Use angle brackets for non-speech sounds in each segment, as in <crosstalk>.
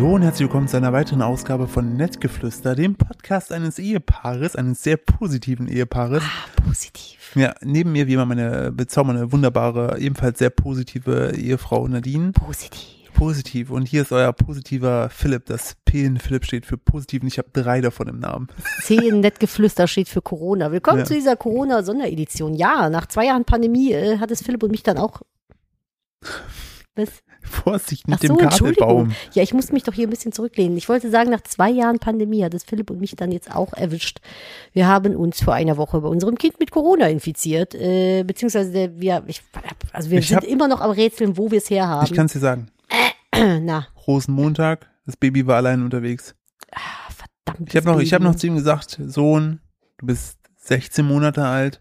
Hallo und herzlich willkommen zu einer weiteren Ausgabe von Nettgeflüster, dem Podcast eines Ehepaares, eines sehr positiven Ehepaares. Ah, positiv. Ja, neben mir wie immer meine bezaubernde, wunderbare, ebenfalls sehr positive Ehefrau Nadine. Positiv. Positiv. Und hier ist euer positiver Philipp. Das P in Philipp steht für positiv und ich habe drei davon im Namen. Zehn Nettgeflüster steht für Corona. Willkommen Ja. zu dieser Corona-Sonderedition. Ja, nach zwei Jahren Pandemie äh, hat es Philipp und mich dann auch. Was? Vorsicht mit Ach so, dem. Kabelbaum. Ja, ich muss mich doch hier ein bisschen zurücklehnen. Ich wollte sagen, nach zwei Jahren Pandemie hat es Philipp und mich dann jetzt auch erwischt. Wir haben uns vor einer Woche bei unserem Kind mit Corona infiziert, äh, beziehungsweise der, wir, ich, also wir Ich sind hab- immer noch am Rätseln, wo wir es her haben. Ich kann es dir sagen. <clears throat> Na, Rosenmontag, das Baby war allein unterwegs. ah, verdammt. Ich habe noch, ich hab noch zu ihm gesagt, Sohn, du bist 16 Monate alt.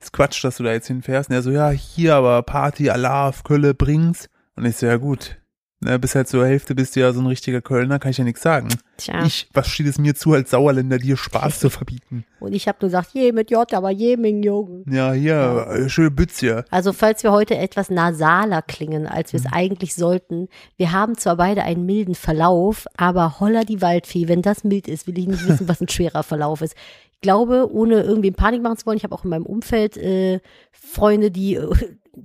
Ist Quatsch, dass du da jetzt hinfährst. Und er so, ja, hier aber Party, Alarv, Kölle, bring's. Und ich so, ja gut. Ne, bis halt zur Hälfte bist du ja so ein richtiger Kölner, kann ich ja nichts sagen. Tja. Ich, was steht es mir zu, als Sauerländer dir Spaß <laughs> zu verbieten? Und ich habe nur gesagt, je mit J, aber je mit Jungen. Ja, hier, äh, schöne Bützje. Also falls wir heute etwas nasaler klingen, als Mhm. wir es eigentlich sollten, wir haben zwar beide einen milden Verlauf, aber holla die Waldfee, wenn das mild ist, will ich nicht wissen, was ein schwerer Verlauf ist. Ich glaube, ohne irgendwie Panik machen zu wollen, ich habe auch in meinem Umfeld äh, Freunde, die äh,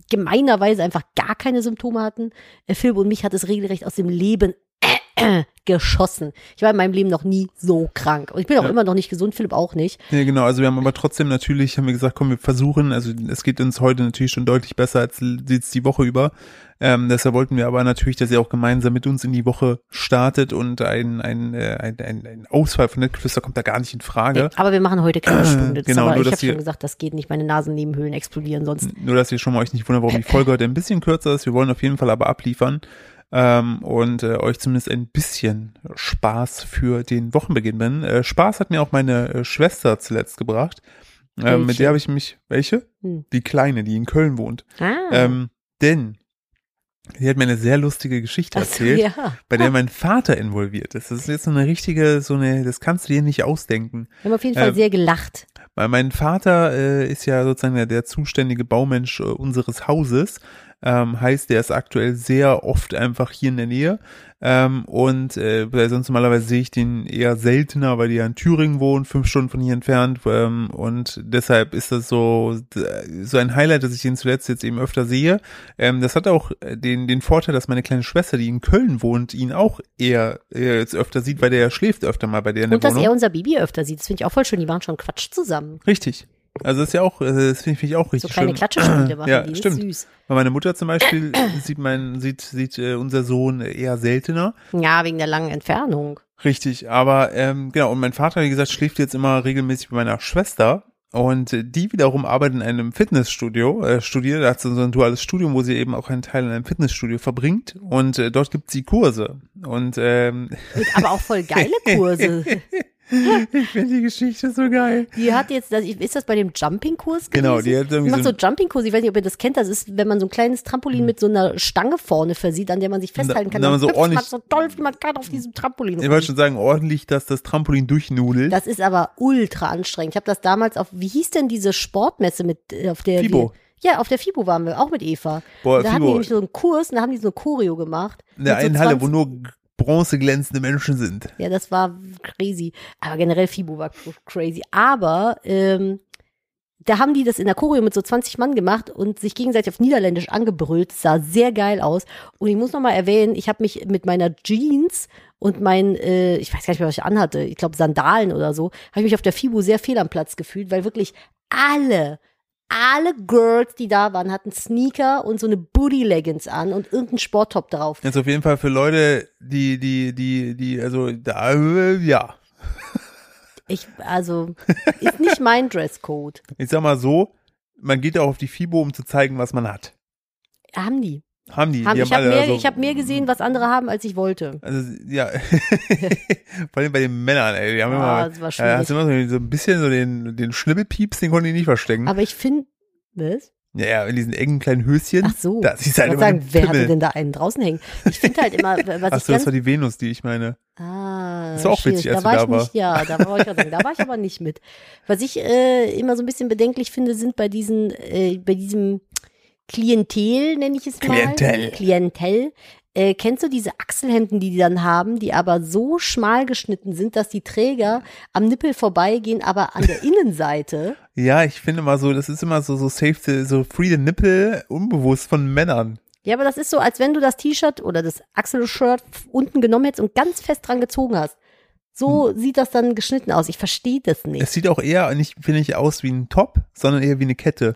gemeinerweise einfach gar keine Symptome hatten. Äh, Philipp und mich hat es regelrecht aus dem Leben geschossen. Ich war in meinem Leben noch nie so krank. Und ich bin auch Ja. immer noch nicht gesund, Philipp auch nicht. Ja, genau. Also wir haben aber trotzdem natürlich, haben wir gesagt, komm, wir versuchen, also es geht uns heute natürlich schon deutlich besser als jetzt die Woche über. Ähm, deshalb wollten wir aber natürlich, dass ihr auch gemeinsam mit uns in die Woche startet und ein, ein, äh, ein, ein, ein Ausfall von Nettgeflüster kommt da gar nicht in Frage. Aber wir machen heute keine Stunde. <clears throat> Genau, aber nur, ich habe schon gesagt, das geht nicht. Meine Nasennebenhöhlen explodieren sonst. Nur, dass ihr schon mal euch nicht wundert, warum die Folge heute ein bisschen kürzer ist. Wir wollen auf jeden Fall aber abliefern ähm, und äh, euch zumindest ein bisschen Spaß für den Wochenbeginn bringen. Äh, Spaß hat mir auch meine äh, Schwester zuletzt gebracht. Ähm, mit der habe ich mich, welche? Hm. Die Kleine, die in Köln wohnt. Ah, Ähm, denn sie hat mir eine sehr lustige Geschichte so, erzählt, ja. bei der mein Vater involviert ist. Das ist jetzt so eine richtige, so eine, das kannst du dir nicht ausdenken. Wir haben auf jeden Fall ähm, sehr gelacht. Weil mein Vater äh, ist ja sozusagen der, der zuständige Baumensch äh, unseres Hauses. Ähm, heißt, der ist aktuell sehr oft einfach hier in der Nähe. Ähm, und äh, sonst normalerweise sehe ich den eher seltener, weil die ja in Thüringen wohnen, fünf Stunden von hier entfernt. Ähm, und deshalb ist das so, äh, so ein Highlight, dass ich ihn zuletzt jetzt eben öfter sehe. Ähm, das hat auch äh, den, den Vorteil, dass meine kleine Schwester, die in Köln wohnt, ihn auch eher, eher jetzt öfter sieht, weil der schläft öfter mal bei der in der Und dass Wohnung. er unser Baby öfter sieht, das finde ich auch voll schön. Die machen schon Quatsch zusammen. Richtig. Also das ist ja auch, äh, das finde ich, auch So richtig kleine schön. Klatschespiele <clears throat> machen ja, die. Stimmt. süß. Weil meine Mutter zum Beispiel sieht mein, sieht, sieht äh, unser Sohn eher seltener. Ja, wegen der langen Entfernung. Richtig. Aber ähm, genau, und mein Vater, wie gesagt, schläft jetzt immer regelmäßig bei meiner Schwester. Und äh, die wiederum arbeitet in einem Fitnessstudio, äh, studiert, da hat sie so ein duales Studium, wo sie eben auch einen Teil in einem Fitnessstudio verbringt. Und äh, dort gibt sie Kurse. Und ähm, aber auch voll geile <laughs> Kurse. <laughs> ich finde die Geschichte so geil. Die hat jetzt, ist das bei dem Jumping-Kurs? Genau, die hat irgendwie macht so so Jumping-Kurs. Ich weiß nicht, ob ihr das kennt. Das ist, wenn man so ein kleines Trampolin mit so einer Stange vorne versieht, an der man sich festhalten kann. na, man so hüpft man ordentlich- so toll, wie man kann auf diesem Trampolin. Ich wollte schon sagen, ordentlich, dass das Trampolin durchnudelt. Das ist aber ultra anstrengend. Ich habe das damals auf, wie hieß denn diese Sportmesse mit, äh, auf der FIBO. Ja, auf der FIBO waren wir, auch mit Eva. Boah, da hatten FIBO. die nämlich so einen Kurs und da haben die so eine Choreo gemacht. in der so einen Halle, wo 20 nur bronzeglänzende Menschen sind. Ja, das war crazy. Aber generell FIBO war crazy. Aber ähm, da haben die das in der Choreo mit so 20 Mann gemacht und sich gegenseitig auf Niederländisch angebrüllt. Das sah sehr geil aus. Und ich muss noch mal erwähnen, ich habe mich mit meiner Jeans und mein, äh, ich weiß gar nicht mehr, was ich anhatte, ich glaube Sandalen oder so, habe ich mich auf der FIBO sehr fehl am Platz gefühlt, weil wirklich alle, alle Girls, die da waren, hatten Sneaker und so eine Booty-Leggings an und irgendeinen Sporttop drauf. Jetzt auf jeden Fall für Leute, die, die, die, die, also, da, äh, ja. Ich, also, ist nicht mein Dresscode. Ich sag mal so, man geht auch auf die FIBO, um zu zeigen, was man hat. Haben die. Haben die, Haben, die ich habe mehr, also, ich hab mehr gesehen, was andere haben, als ich wollte. Also, ja. <laughs> Vor allem bei den Männern, ey. Die haben Ah, immer, das war äh, schwierig. hast du immer so, so ein bisschen so den, den Schnibbelpieps, den konnten die nicht verstecken. Aber ich finde, was? ja, ja, in diesen engen kleinen Höschen. Ach so. Da ist ich halt immer sagen, wer hatte denn da einen draußen hängen? Ich finde halt immer, <laughs> was Ach ich so, das war die Venus, die ich meine. ah, Das war auch witzig, als da war da ich nicht, ja, da war ich, sagen, da war ich aber nicht mit. Was ich äh, immer so ein bisschen bedenklich finde, sind bei diesen, äh, bei diesem Klientel, nenne ich es mal. Klientel. Klientel. Äh, kennst du diese Achselhemden, die die dann haben, die aber so schmal geschnitten sind, dass die Träger am Nippel vorbeigehen, aber an der <laughs> Innenseite? Ja, ich finde mal so, das ist immer so, so safe, the- so free the nipple, unbewusst von Männern. Ja, aber das ist so, als wenn du das T-Shirt oder das Achselshirt unten genommen hättest und ganz fest dran gezogen hast. So sieht das dann geschnitten aus. Ich verstehe das nicht. Es sieht auch eher nicht, finde ich, aus wie ein Top, sondern eher wie eine Kette.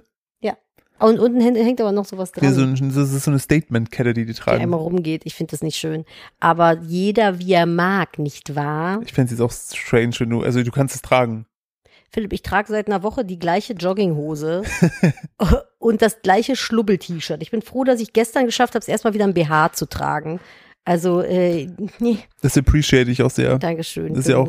Und unten hängt, aber noch sowas dran. das ist so eine Statement-Kette, die die die tragen. einmal rumgeht. Ich finde das nicht schön. Aber jeder, wie er mag, nicht wahr? Ich fände es auch strange, wenn du, also du kannst es tragen. Philipp, ich trage seit einer Woche die gleiche Jogginghose <laughs> und das gleiche Schlubbel-T-Shirt. Ich bin froh, dass ich gestern geschafft habe, es erstmal wieder ein BH zu tragen. Also, äh, nee, Das appreciate ich auch sehr. Dankeschön. Das ist ja auch-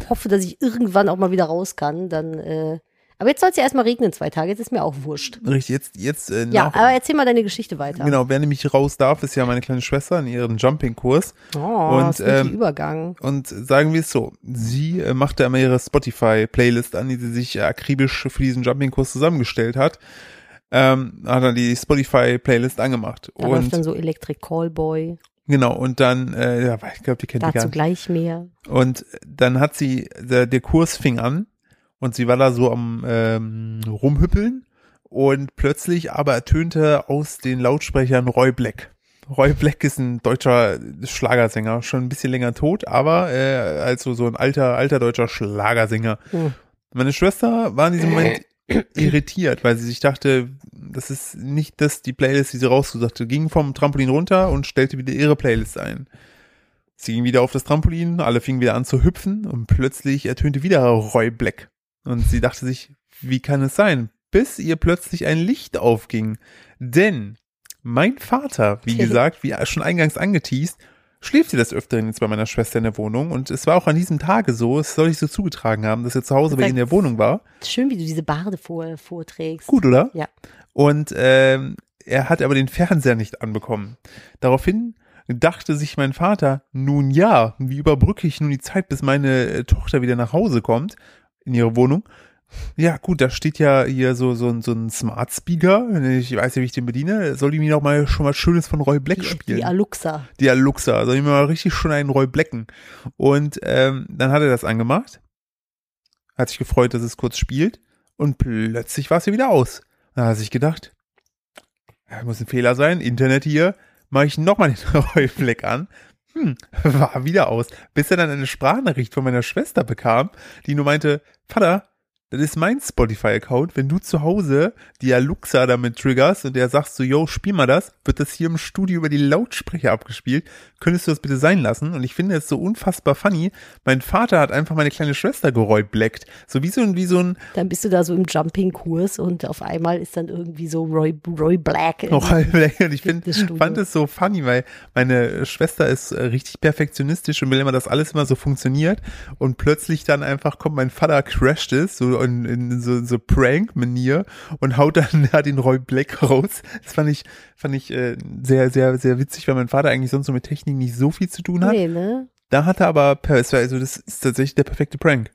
Ich hoffe, dass ich irgendwann auch mal wieder raus kann. Dann, äh, aber jetzt soll es ja erstmal regnen, zwei Tage. Jetzt ist mir auch wurscht. Richtig, jetzt, jetzt, äh, Ja, nach, aber erzähl mal deine Geschichte weiter. genau, wer nämlich raus darf, ist ja meine kleine Schwester in ihrem Jumping-Kurs. Oh, Und, ähm, Übergang. Und sagen wir es so, sie äh, macht da immer ihre Spotify-Playlist an, die sie sich äh, akribisch für diesen Jumping-Kurs zusammengestellt hat. Ähm, hat dann die Spotify-Playlist angemacht. Da läuft und dann so Electric Callboy. genau, und dann, äh, ja, ich glaube, die kennt die gar Dazu nicht. gleich mehr. Und dann hat sie, der, der Kurs fing an und sie war da so am ähm, rumhüppeln und plötzlich aber ertönte aus den Lautsprechern Roy Black. Roy Black ist ein deutscher Schlagersänger, schon ein bisschen länger tot, aber äh, also so ein alter, alter deutscher Schlagersänger. Hm. Meine Schwester war in diesem Moment <clears throat> irritiert, weil sie sich dachte, das ist nicht das die Playlist, die sie rausgesucht hat. Ging vom Trampolin runter und stellte wieder ihre Playlist ein. Sie ging wieder auf das Trampolin, alle fingen wieder an zu hüpfen und plötzlich ertönte wieder Roy Black. Und sie dachte sich, wie kann es sein? Bis ihr plötzlich ein Licht aufging. Denn mein Vater, wie gesagt, wie schon eingangs angeteased, schläft sie des Öfteren jetzt bei meiner Schwester in der Wohnung. Und es war auch an diesem Tage so, es soll ich so zugetragen haben, dass er zu Hause bei ihr in der Wohnung war. Schön, wie du diese Barde vor, vorträgst. Gut, oder? Ja. Und ähm, er hat aber den Fernseher nicht anbekommen. Daraufhin dachte sich mein Vater, nun ja, wie überbrücke ich nun die Zeit, bis meine äh, Tochter wieder nach Hause kommt in ihre Wohnung? Ja, gut, da steht ja hier so, so, ein- so ein Smart Speaker. Ich weiß ja, wie ich den bediene. Soll ich mir noch mal schon mal Schönes von Roy Black Die, spielen? die Aluxa. die Aluxa, soll ich mir mal richtig schon einen Roy Blacken. Und ähm, dann hat er das angemacht, hat sich gefreut, dass es kurz spielt und plötzlich war es hier wieder aus. Dann hat er sich gedacht, muss ein Fehler sein, Internet hier, mache ich nochmal den <laughs> Roy Black an. Hm, <laughs> war wieder aus. Bis er dann eine Sprachnachricht von meiner Schwester bekam, die nur meinte, Vater, das ist mein Spotify-Account. Wenn du zu Hause die Aluxa damit triggerst und der sagst so, yo, spiel mal das, wird das hier im Studio über die Lautsprecher abgespielt. Könntest du das bitte sein lassen? Und ich finde es so unfassbar funny. Mein Vater hat einfach meine kleine Schwester geräubleckt. So wie so ein, wie so ein, Dann bist du da so im Jumping-Kurs und auf einmal ist dann irgendwie so Roy, Roy Black. in- Rollbleck. Und ich find, fand es so funny, weil meine Schwester ist äh, richtig perfektionistisch und will immer, dass alles immer so funktioniert. Und plötzlich dann einfach kommt mein Vater, crasht es, so in, in so, so Prank-Manier und haut dann <laughs> da den Roy Black raus. Das fand ich, fand ich äh, sehr, sehr, sehr witzig, weil mein Vater eigentlich sonst so mit Technik nicht so viel zu tun hat. Nee, ne? Da hat er aber, also das ist tatsächlich der perfekte Prank.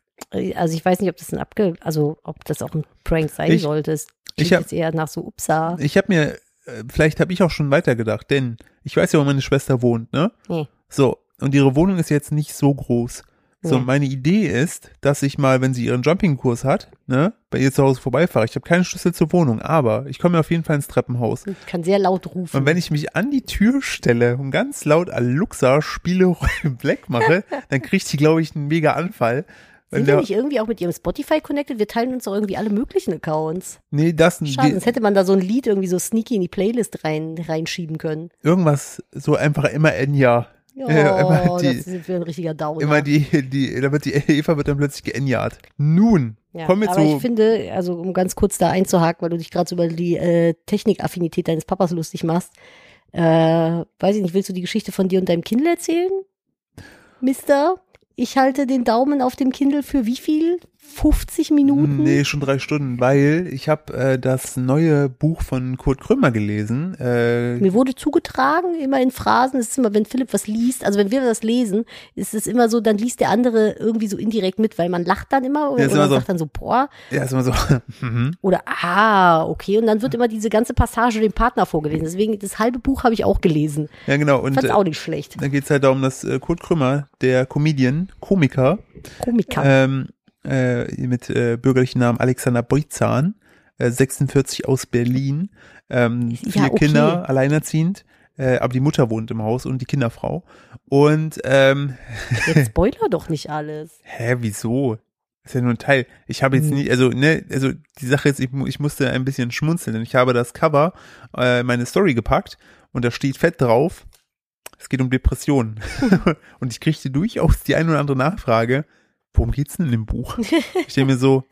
Also ich weiß nicht, ob das ein Abge, also ob das auch ein Prank sein Ich- sollte. Es ich hab- jetzt eher nach so Upsa. Ich habe mir, äh, vielleicht habe ich auch schon weitergedacht, denn ich weiß ja, wo meine Schwester wohnt, ne? Nee. So, und ihre Wohnung ist jetzt nicht so groß. So, meine Idee ist, dass ich mal, wenn sie ihren Jumping-Kurs hat, ne, bei ihr zu Hause vorbeifahre. Ich habe keinen Schlüssel zur Wohnung, aber ich komme auf jeden Fall ins Treppenhaus. Kann sehr laut rufen. Und wenn ich mich an die Tür stelle und ganz laut Aluxa Spiele <laughs> Black mache, dann kriegt sie, glaube ich, einen mega Anfall. Sind wir nicht irgendwie auch mit ihrem Spotify connected? Wir teilen uns doch irgendwie alle möglichen Accounts. nee, das, Schade, die, sonst hätte man da so ein Lied irgendwie so sneaky in die Playlist rein, reinschieben können. irgendwas, so einfach immer Enya. Ja, Ja, immer die- das sind wir ein richtiger Downer. Immer die, die, da wird die Eva wird dann plötzlich geenjart. Nun, ja, kommen wir aber zu, ich finde, also um ganz kurz da einzuhaken, weil du dich gerade so über die äh, Technikaffinität deines Papas lustig machst, äh, weiß ich nicht, willst du die Geschichte von dir und deinem Kindle erzählen? Mister, ich halte den Daumen auf dem Kindle für wie viel? 50 Minuten? Nee, schon drei Stunden, weil ich habe äh, das neue Buch von Kurt Krömer gelesen. Äh, Mir wurde zugetragen, immer in Phrasen, es ist immer, wenn Philipp was liest, also wenn wir das lesen, ist es immer so, dann liest der andere irgendwie so indirekt mit, weil man lacht dann immer oder, Ja, immer so. sagt dann so, boah, ja, ist immer so. <laughs> mhm. oder ah, okay, und dann wird immer diese ganze Passage dem Partner vorgelesen. Deswegen, das halbe Buch habe ich auch gelesen. ja, genau. Und Fand's äh, auch nicht schlecht. da geht's halt darum, dass äh, Kurt Krömer, der Comedian, Komiker, Komiker. ähm, äh, mit äh, bürgerlichen Namen Alexander Beutzahn, äh, 46 aus Berlin, ähm, vier okay. Kinder, alleinerziehend, äh, aber die Mutter wohnt im Haus und die Kinderfrau. Und ähm, <laughs> Jetzt spoiler doch nicht alles. Hä, wieso? Ist ja nur ein Teil. Ich habe jetzt Hm. nie, also, ne, also die Sache ist, ich, ich musste ein bisschen schmunzeln, denn ich habe das Cover, äh, meine Story gepackt und da steht fett drauf, es geht um Depressionen. <laughs> und ich kriegte durchaus die ein oder andere Nachfrage, worum geht's denn in dem Buch? <laughs> Ich denke mir so,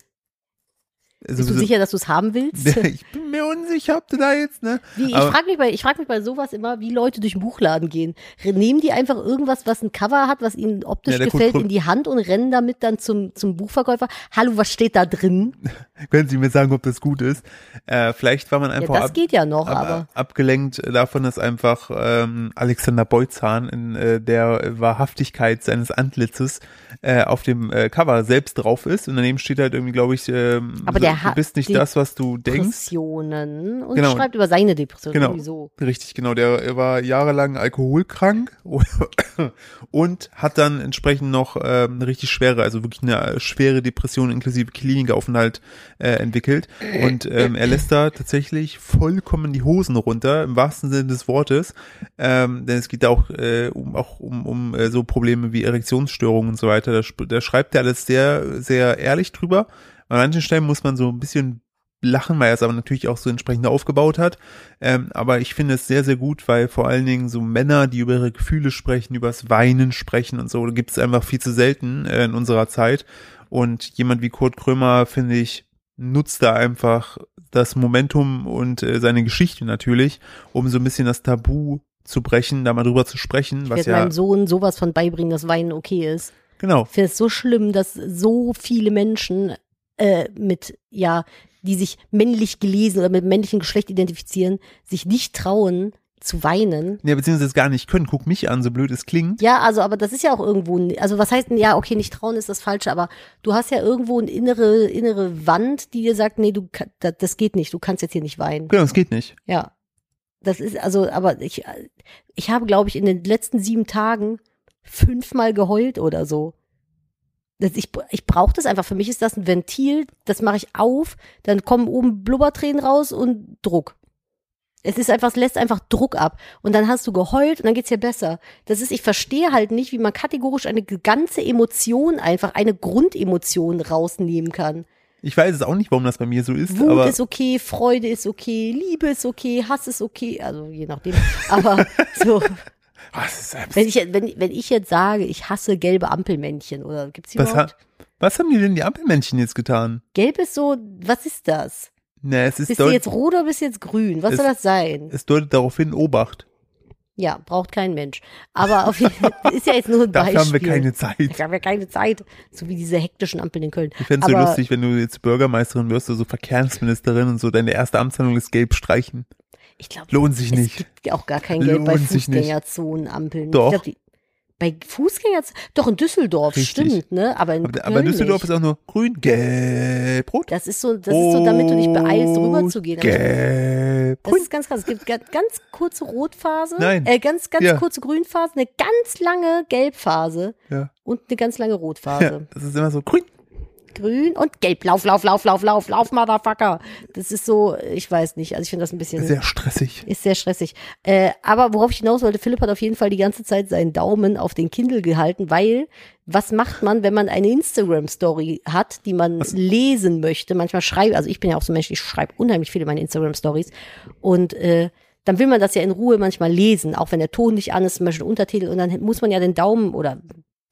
also, Bist du sicher, dass du es haben willst? <laughs> ich bin mir unsicher, ob du da jetzt, ne? Wie, ich frage mich, bei, ich frag mich bei sowas immer, wie Leute durch den Buchladen gehen. Nehmen die einfach irgendwas, was ein Cover hat, was ihnen optisch Ja, gefällt, in die Hand und rennen damit dann zum, zum Buchverkäufer? Hallo, was steht da drin? <laughs> Können Sie mir sagen, ob das gut ist? Äh, vielleicht war man Ja, einfach das ab, geht ja noch, ab, aber abgelenkt davon, dass einfach ähm, Alexander Beutzahn in äh, der Wahrhaftigkeit seines Antlitzes äh, auf dem äh, Cover selbst drauf ist und daneben steht halt irgendwie, glaube ich, ähm, Aber so, der du bist nicht das, was du denkst. Depressionen und Genau. schreibt über seine Depression. Genau. So. Richtig, genau. Der er war jahrelang alkoholkrank <laughs> und hat dann entsprechend noch ähm, eine richtig schwere, also wirklich eine schwere Depression inklusive Klinikaufenthalt äh, entwickelt. Und ähm, er lässt da tatsächlich vollkommen die Hosen runter, im wahrsten Sinne des Wortes. Ähm, denn es geht da auch, äh, um, auch um, um äh, so Probleme wie Erektionsstörungen und so weiter. Da, da schreibt er alles sehr, sehr ehrlich drüber. An manchen Stellen muss man so ein bisschen lachen, weil er es aber natürlich auch so entsprechend aufgebaut hat. Ähm, aber ich finde es sehr, sehr gut, weil vor allen Dingen so Männer, die über ihre Gefühle sprechen, übers Weinen sprechen und so, gibt es einfach viel zu selten äh, in unserer Zeit. Und jemand wie Kurt Krömer, finde ich, nutzt da einfach das Momentum und äh, seine Geschichte natürlich, um so ein bisschen das Tabu zu brechen, da mal drüber zu sprechen, Ich was werde ja, meinem Sohn sowas von beibringen, dass Weinen okay ist. genau, Ich finde es so schlimm, dass so viele Menschen äh, mit, ja, die sich männlich gelesen oder mit männlichem Geschlecht identifizieren, sich nicht trauen zu weinen. ja, beziehungsweise gar nicht können, guck mich an, so blöd es klingt. Ja, also, aber das ist ja auch irgendwo, also was heißt denn, ja, okay, nicht trauen ist das Falsche, aber du hast ja irgendwo eine innere, innere Wand, die dir sagt, nee, du, das, das geht nicht, du kannst jetzt hier nicht weinen. Genau, es geht nicht. Ja. Das ist, also, aber ich, ich habe, glaube ich, in den letzten sieben Tagen fünfmal geheult oder so. Ich ich brauche das einfach. Für mich ist das ein Ventil, das mache ich auf, dann kommen oben Blubbertränen raus und Druck. Es ist einfach, es lässt einfach Druck ab. Und dann hast du geheult und dann geht's dir besser. Das ist, ich verstehe halt nicht, wie man kategorisch eine ganze Emotion einfach, eine Grundemotion rausnehmen kann. Ich weiß es auch nicht, warum das bei mir so ist, Wut aber ist okay, Freude ist okay, Liebe ist okay, Hass ist okay, also je nachdem. Aber <laughs> so, Ah, wenn ich, wenn, wenn ich jetzt sage, ich hasse gelbe Ampelmännchen oder gibt's die was, überhaupt? ha was haben die denn die Ampelmännchen jetzt getan? Gelb ist so, was ist das? Na, es ist Bist du jetzt rot oder bist du jetzt grün? Was Es- soll das sein? es deutet darauf hin, Obacht. Ja, braucht kein Mensch. Aber auf jeden Fall <laughs> ist ja jetzt nur ein Dafür Beispiel. haben wir keine Zeit. Dafür haben wir keine Zeit. So wie diese hektischen Ampeln in Köln. Ich fände es so lustig, wenn du jetzt Bürgermeisterin wirst oder so Verkehrsministerin und so deine erste Amtshandlung ist gelb streichen. Ich glaube, Lohnt sich es nicht. gibt auch gar kein bei Lohnt sich nicht. Fußgängerzonenampeln. Doch. Ich glaub, die, bei Fußgängerzonen, doch in Düsseldorf, Richtig. stimmt, ne? Aber in Aber, aber Düsseldorf ist auch nur grün, gelb, rot. Das ist so, das ist so, damit du dich beeilst, rüberzugehen. Gelb, Das grün. ist ganz krass. Es gibt ga- ganz kurze Rotphase, Nein. äh, ganz, ganz Ja. kurze Grünphase, eine ganz lange Gelbphase Ja. und eine ganz lange ja, Rotphase. das ist immer so grün. Grün und Gelb. Lauf, lauf, lauf, lauf, lauf, lauf, Motherfucker. Das ist so, ich weiß nicht. Also ich finde das ein bisschen. Sehr stressig. Ist sehr stressig. Äh, aber worauf ich hinaus wollte, Philipp hat auf jeden Fall die ganze Zeit seinen Daumen auf den Kindle gehalten, weil was macht man, wenn man eine Instagram-Story hat, die man lesen möchte? Manchmal schreibe, also ich bin ja auch so ein Mensch, ich schreibe unheimlich viele meine Instagram-Stories und äh, dann will man das ja in Ruhe manchmal lesen, auch wenn der Ton nicht an ist, zum Beispiel Untertitel, und dann muss man ja den Daumen oder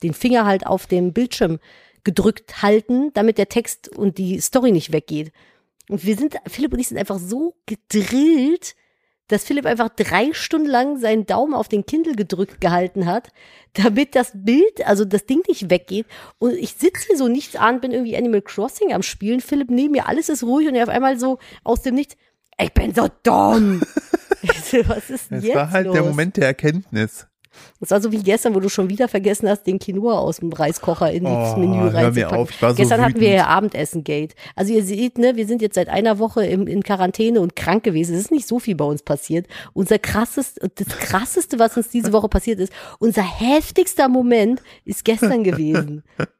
den Finger halt auf dem Bildschirm gedrückt halten, damit der Text und die Story nicht weggeht. Und wir sind, Philipp und ich sind einfach so gedrillt, dass Philipp einfach drei Stunden lang seinen Daumen auf den Kindle gedrückt gehalten hat, damit das Bild, also das Ding nicht weggeht. Und ich sitze hier so nichts an, bin irgendwie Animal Crossing am Spielen. Philipp neben mir, alles ist ruhig und er auf einmal so aus dem Nichts, ich bin so dumm. <laughs> <laughs> Was ist denn jetzt war halt los? der Moment der Erkenntnis. Das war so wie gestern, wo du schon wieder vergessen hast, den Quinoa aus dem Reiskocher ins Oh, Menü reinzupacken. auf, war so gestern hatten wir ja Abendessen-Gate. Also ihr seht, ne, wir sind jetzt seit einer Woche im, in Quarantäne und krank gewesen. Es ist nicht so viel bei uns passiert. Unser krasseste, das krasseste, was uns diese Woche passiert ist, unser heftigster Moment ist gestern gewesen. <laughs>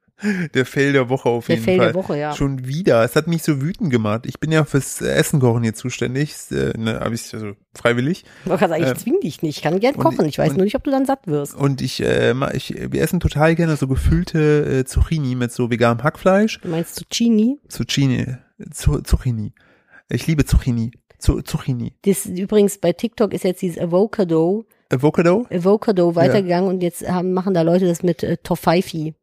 Der Fail der Woche auf Der jeden Fail Fall. der Woche, ja. Schon wieder. Es hat mich so wütend gemacht. Ich bin ja fürs Essen kochen hier zuständig. Äh, ne, hab ich also freiwillig. Man kann sagen, ich Äh, zwing dich nicht. Ich kann gern kochen. Ich weiß und- nur nicht, ob du dann satt wirst. Und ich, äh, ich, wir essen total gerne so gefüllte äh, Zucchini mit so veganem Hackfleisch. Du meinst Zucchini? Zucchini. Zu, Zucchini. Ich liebe Zucchini. Zu, Zucchini. Das übrigens bei TikTok ist jetzt dieses Avocado, Avocado? Avocado weitergegangen und jetzt haben, machen da Leute das mit äh, Toffeifi.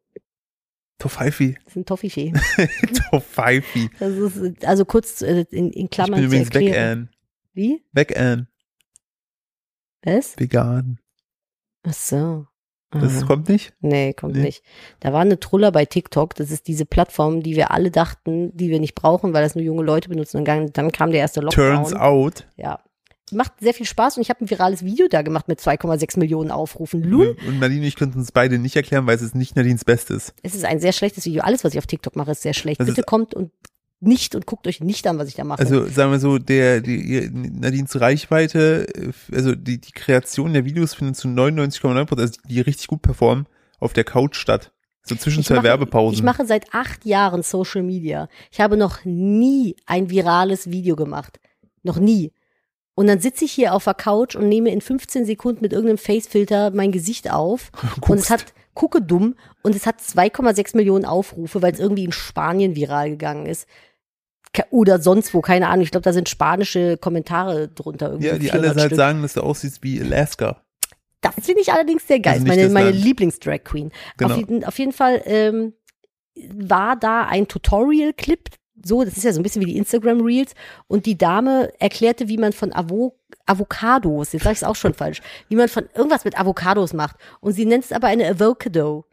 Tofaifi. Das ist ein Toffifee. <laughs> Tofaifi. Das ist, also kurz äh, in, in Ich Klammern bin zu übrigens erklären. vegan. Wie? Vegan. Was? Vegan. Ach so. Das Aha. kommt nicht? Nee, kommt Nee. nicht. Da war eine Truller bei TikTok. Das ist diese Plattform, die wir alle dachten, die wir nicht brauchen, weil das nur junge Leute benutzen. Und dann, dann kam der erste Lockdown. Turns out. Ja. Macht sehr viel Spaß und ich habe ein virales Video da gemacht mit 2,6 Millionen Aufrufen. Lul, Und Nadine und ich könnten uns beide nicht erklären, weil es ist nicht Nadines Bestes. es ist ein sehr schlechtes Video. Alles, was ich auf TikTok mache, ist sehr schlecht. Das Bitte ist- kommt und nicht und guckt euch nicht an, was ich da mache. Also sagen wir so, der die, Nadines Reichweite, äh, also die, die Kreation der Videos findet zu 99,9 Prozent, also die, die richtig gut performen, auf der Couch statt. So zwischen zwei Werbepausen. Ich mache seit acht Jahren Social Media. Ich habe noch nie ein virales Video gemacht. Noch nie. Und dann sitze ich hier auf der Couch und nehme in 15 Sekunden mit irgendeinem Facefilter mein Gesicht auf. <laughs> und Guckst. es hat, gucke dumm, und es hat 2,6 Millionen Aufrufe, weil es irgendwie in Spanien viral gegangen ist. Oder sonst wo, keine Ahnung. Ich glaube, da sind spanische Kommentare drunter. Irgendwie ja, die 400 alle halt sagen, dass du aussiehst wie Alaska. Das finde ich allerdings sehr geil. Also meine meine Land. Lieblings-Drag Queen. Genau. Auf, jeden, auf jeden Fall ähm, war da ein Tutorial-Clip. So, das ist ja so ein bisschen wie die Instagram Reels. Und die Dame erklärte, wie man von Avo Avocados, jetzt sage ich es auch schon <laughs> falsch, wie man von irgendwas mit Avocados macht. Und sie nennt es aber eine Avocado.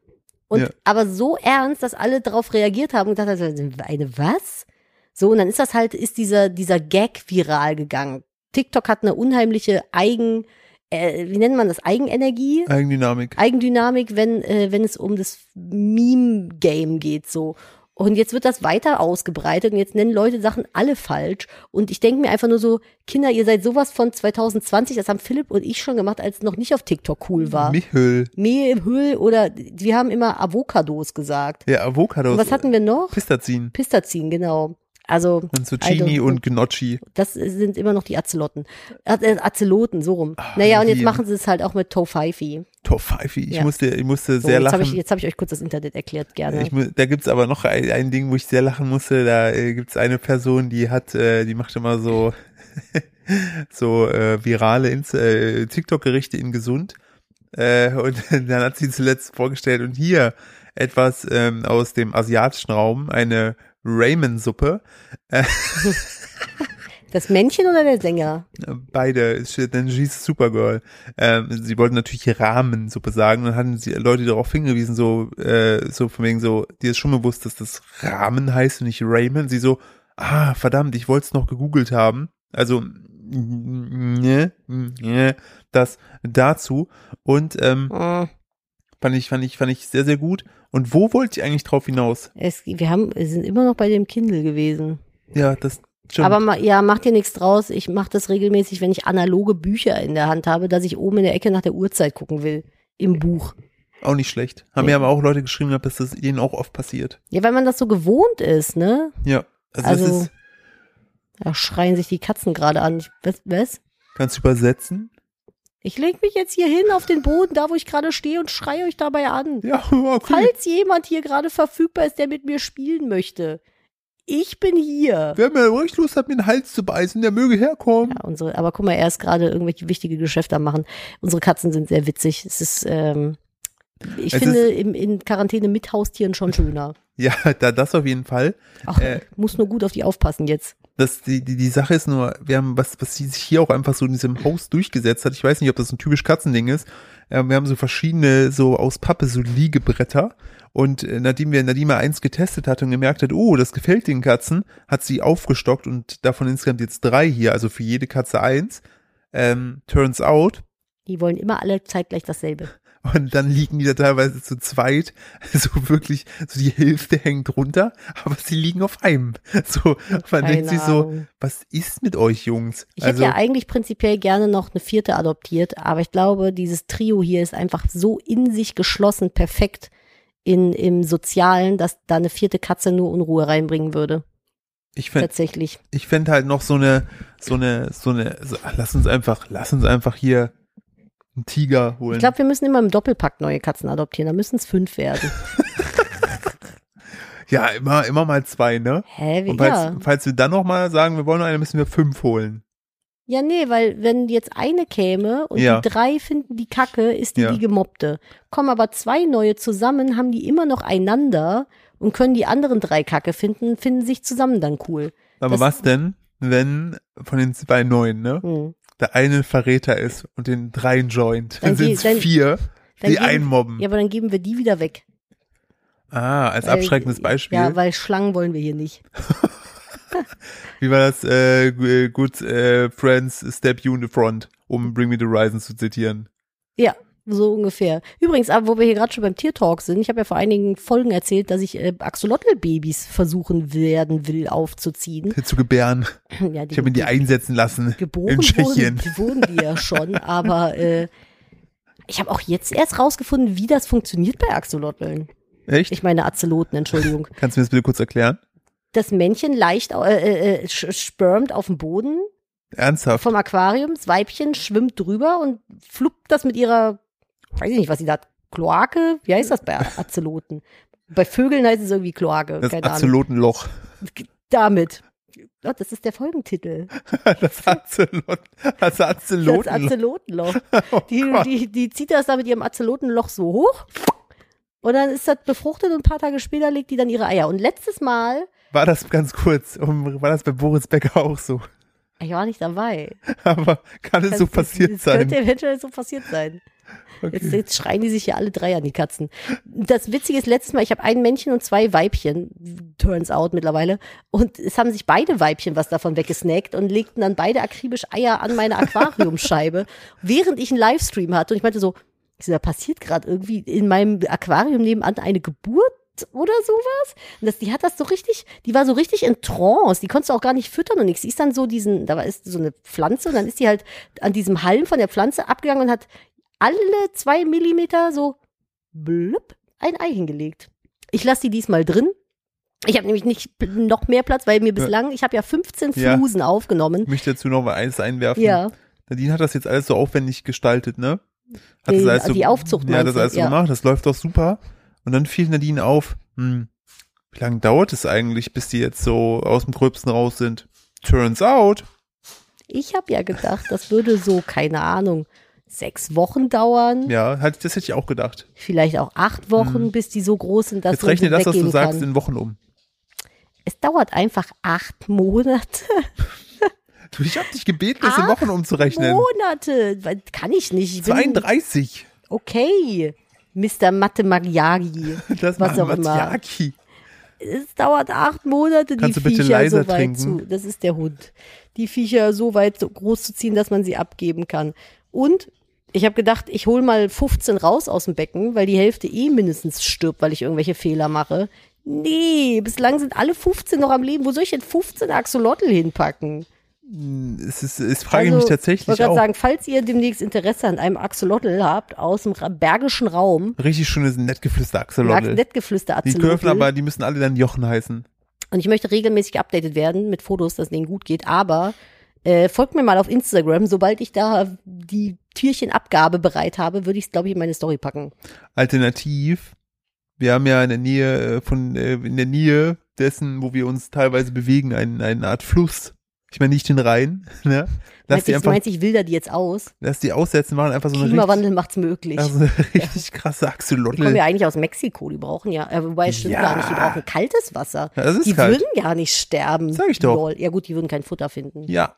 Und Ja. aber so ernst, dass alle darauf reagiert haben und gedacht haben, eine was? So, und dann ist das halt, ist dieser, dieser Gag viral gegangen. TikTok hat eine unheimliche Eigen, äh, wie nennt man das, Eigenenergie? Eigendynamik. Eigendynamik, wenn, äh, wenn es um das Meme-Game geht, so. Und jetzt wird das weiter ausgebreitet und jetzt nennen Leute Sachen alle falsch. Und ich denke mir einfach nur so, Kinder, ihr seid sowas von 2020, das haben Philipp und ich schon gemacht, als es noch nicht auf TikTok cool war. Mehl Hüll oder wir haben immer Avocados gesagt. Ja, Avocados. Und was hatten wir noch? Pistazin. Pistazin, genau. Also, Und Zucchini don't- und Gnocchi. das sind immer noch die Azelotten. Äh, Azeloten, so rum. Ah, naja, und jetzt machen sie es halt auch mit Tofaifi. Tofaifi. Ich Ja. musste, ich musste So, sehr jetzt habe lachen. ich, jetzt hab ich euch kurz das Internet erklärt, gerne. Ich, da gibt's aber noch ein, ein Ding, wo ich sehr lachen musste. Da äh, gibt's eine Person, die hat, äh, die macht immer so <laughs> so äh, virale äh, TikTok-Gerichte in gesund. Äh, und <laughs> dann hat sie zuletzt vorgestellt und hier etwas ähm, aus dem asiatischen Raum, eine Ramen-Suppe. <laughs> Das Männchen oder der Sänger? Beide, ist- denn she's Supergirl. Ähm, sie wollten natürlich Rahmensuppe sagen, dann hatten sie Leute darauf hingewiesen, so, äh, so von wegen so, dir ist schon bewusst, dass das Rahmen heißt und nicht Raymond. Sie so, ah, verdammt, ich wollte es noch gegoogelt haben. Also, ne, ne, das dazu. Und ähm, Äh, fand ich, fand ich, fand ich sehr, sehr gut. Und wo wollte ich eigentlich drauf hinaus? es, wir haben, wir sind immer noch bei dem Kindle gewesen. Ja, das stimmt. Aber ma, ja, macht dir nichts draus. Ich mache das regelmäßig, wenn ich analoge Bücher in der Hand habe, dass ich oben in der Ecke nach der Uhrzeit gucken will. Im Buch. auch nicht schlecht. Haben Nee. mir aber auch Leute geschrieben, gehabt, dass das ihnen auch oft passiert. Ja, weil man das so gewohnt ist, ne? Ja. Also, Also- das ist, Da schreien sich die Katzen gerade an. Was? was? kannst du übersetzen? Ich leg mich jetzt hier hin auf den Boden, da wo ich gerade stehe und schreie euch dabei an. Ja, <laughs> okay. Falls jemand hier gerade verfügbar ist, der mit mir spielen möchte. Ich bin hier. Wer mir richtig Lust hat, mir den Hals zu beißen, der möge herkommen. Ja, unsere, aber guck mal, er ist gerade irgendwelche wichtige Geschäfte am machen. Unsere Katzen sind sehr witzig. Es ist, ähm, Ich Es finde im, in Quarantäne mit Haustieren schon schöner. <laughs> Ja, da das auf jeden Fall. Ach, Äh, muss nur gut auf die aufpassen jetzt. Das, die, die, die Sache ist nur, wir haben, was, was sich hier auch einfach so in diesem Haus durchgesetzt hat, ich weiß nicht, ob das ein typisch Katzending ist, ähm, wir haben so verschiedene, so aus Pappe, so Liegebretter und äh, nachdem wir, nachdem er eins getestet hat und gemerkt hat, oh, das gefällt den Katzen, hat sie aufgestockt und davon insgesamt jetzt drei hier, also für jede Katze eins, ähm, turns out, Die wollen immer alle zeitgleich dasselbe. Und dann liegen die da teilweise zu zweit, <laughs> so wirklich, so die Hälfte hängt runter, aber sie liegen auf einem. <laughs> So, man Keine denkt sich so, was ist mit euch Jungs? Ich also, hätte ja eigentlich prinzipiell gerne noch eine vierte adoptiert, aber ich glaube, dieses Trio hier ist einfach so in sich geschlossen perfekt in, im Sozialen, dass da eine vierte Katze nur Unruhe reinbringen würde. ich fände Tatsächlich. ich fänd halt noch so eine, so eine, so eine, so, lass uns einfach, lass uns einfach hier einen Tiger holen. Ich glaube, wir müssen immer im Doppelpack neue Katzen adoptieren. Da müssen es fünf werden. <laughs> ja, immer, immer mal zwei, ne? Hä? Wie, Und falls, ja. falls wir dann noch mal sagen, wir wollen eine, müssen wir fünf holen. ja, nee, weil wenn jetzt eine käme und Ja. die drei finden die Kacke, ist die Ja. die gemobbte. Kommen aber zwei neue zusammen, haben die immer noch einander und können die anderen drei Kacke finden, finden sich zusammen dann cool. Aber Das- was denn, wenn von den zwei neuen, ne? Hm. Der eine ein Verräter ist und den dreien joint. Dann Dann sind es vier, dann die geben- einmobben. Ja, aber dann geben wir die wieder weg. Ah, als Weil- abschreckendes Beispiel. Ja, weil Schlangen wollen wir hier nicht. <laughs> Wie war das? Äh, good äh, friends step you in the front, um Bring Me the Horizon zu zitieren. Ja, so ungefähr. Übrigens, aber wo wir hier gerade schon beim Tiertalk sind, ich habe ja vor einigen Folgen erzählt, dass ich äh, Axolotl-Babys versuchen werden will aufzuziehen. Zu gebären. Ja, Ich habe ihn die einsetzen lassen. geboren in Tschechien. Wurden, wurden die ja schon, <laughs> aber äh, ich habe auch jetzt erst rausgefunden, wie das funktioniert bei Axolotln. Echt? Ich meine Azeloten, Entschuldigung. <laughs> Kannst du mir das bitte kurz erklären? Das Männchen leicht äh, äh, sch- spermt auf dem Boden Ernsthaft? vom Aquarium, das Weibchen schwimmt drüber und fluppt das mit ihrer, weiß ich nicht, was sie da hat, Kloake, wie heißt das bei Azeloten? Bei Vögeln heißt es irgendwie Kloake, Das keine Ahnung. Azelotenloch. Damit. Oh, das ist der Folgentitel. <laughs> Das Azelot, das Das Azelotenloch. Azelotenloch. <laughs> Oh Die, die, die zieht das da mit ihrem Azelotenloch so hoch. Und dann ist das befruchtet und ein paar Tage später legt die dann ihre Eier. Und letztes Mal, War das ganz kurz, war das bei Boris Becker auch so? ich war nicht dabei. <laughs> Aber kann es so Das- passiert das sein? Könnte eventuell so passiert sein. Jetzt, Okay. jetzt schreien die sich hier alle drei an, die Katzen. Das Witzige ist, letztes Mal, ich habe ein Männchen und zwei Weibchen, turns out mittlerweile, und es haben sich beide Weibchen was davon weggesnackt und legten dann beide akribisch Eier an meine Aquariumscheibe, <laughs> während ich einen Livestream hatte. Und ich meinte so, da passiert gerade irgendwie in meinem Aquarium nebenan eine Geburt oder sowas. Und das, die hat das so richtig, die war so richtig in Trance. Die konntest du auch gar nicht füttern und nichts. Die ist dann so diesen, da war ist so eine Pflanze und dann ist die halt an diesem Halm von der Pflanze abgegangen und hat alle zwei Millimeter so blub ein Ei hingelegt. Ich lasse die diesmal drin. Ich habe nämlich nicht noch mehr Platz, weil mir bislang, ich habe ja 15 Ja. Flusen aufgenommen. Ich möchte dazu noch mal eins einwerfen. Ja, Nadine hat das jetzt alles so aufwendig gestaltet, ne? Hat Die- das alles so, die Aufzucht Ja, das alles so Ja. gemacht, das läuft doch super. Und dann fiel Nadine auf, hm, wie lange dauert es eigentlich, bis die jetzt so aus dem Gröbsten raus sind? Turns out, ich habe ja gedacht, das würde so, keine Ahnung, sechs Wochen dauern. ja, halt, das hätte ich auch gedacht. Vielleicht auch acht Wochen, bis die so groß sind, dass Jetzt rechne das, was du weggeben sagst, kann. in Wochen um. Es dauert einfach acht Monate. <laughs> Du, ich hab dich gebeten, das in Wochen umzurechnen. Monate. Kann ich nicht. Ich bin, 32. okay, Mr. Mathe Magyagi. <laughs> Das Was auch immer. Es dauert acht Monate, Kannst die Viecher so weit trinken? zu. Das ist der Hund. Die Viecher so weit so groß zu ziehen, dass man sie abgeben kann. Und ich habe gedacht, ich hole mal 15 raus aus dem Becken, weil die Hälfte eh mindestens stirbt, weil ich irgendwelche Fehler mache. Nee, bislang sind alle 15 noch am Leben. Wo soll ich denn 15 Axolotl hinpacken? Es ist, es frage ich mich Also, Ich tatsächlich wollte gerade sagen, falls ihr demnächst Interesse an einem Axolotl habt aus dem bergischen Raum, Richtig schönes, nett geflüster mag Axolotl. Nettgeflüster Die Axolotl. dürfen aber, die müssen alle dann Jochen heißen. Und ich möchte regelmäßig geupdatet werden mit Fotos, dass es denen gut geht. Aber äh, folgt mir mal auf Instagram. Sobald ich da die Türchenabgabe bereit habe, würde ich es, glaube ich, in meine Story packen. Alternativ, wir haben ja in der Nähe äh, von, äh, in der Nähe dessen, wo wir uns teilweise bewegen, ein, eine Art Fluss. Ich meine nicht den Rhein, <laughs> ne? Lass Meinst die du, einfach, meinst, ich wilder die jetzt aus? lass die aussetzen, machen einfach so eine richtig, Klimawandel macht's möglich. also eine <laughs> richtig krasse Die kommen Axolotl. ja eigentlich aus Mexiko, die brauchen ja, äh, wobei es stimmt Ja. gar nicht, die brauchen kaltes Wasser. Ja, das ist die kalt. würden gar nicht sterben. Sag ich doch. Ja gut, die würden kein Futter finden. Ja.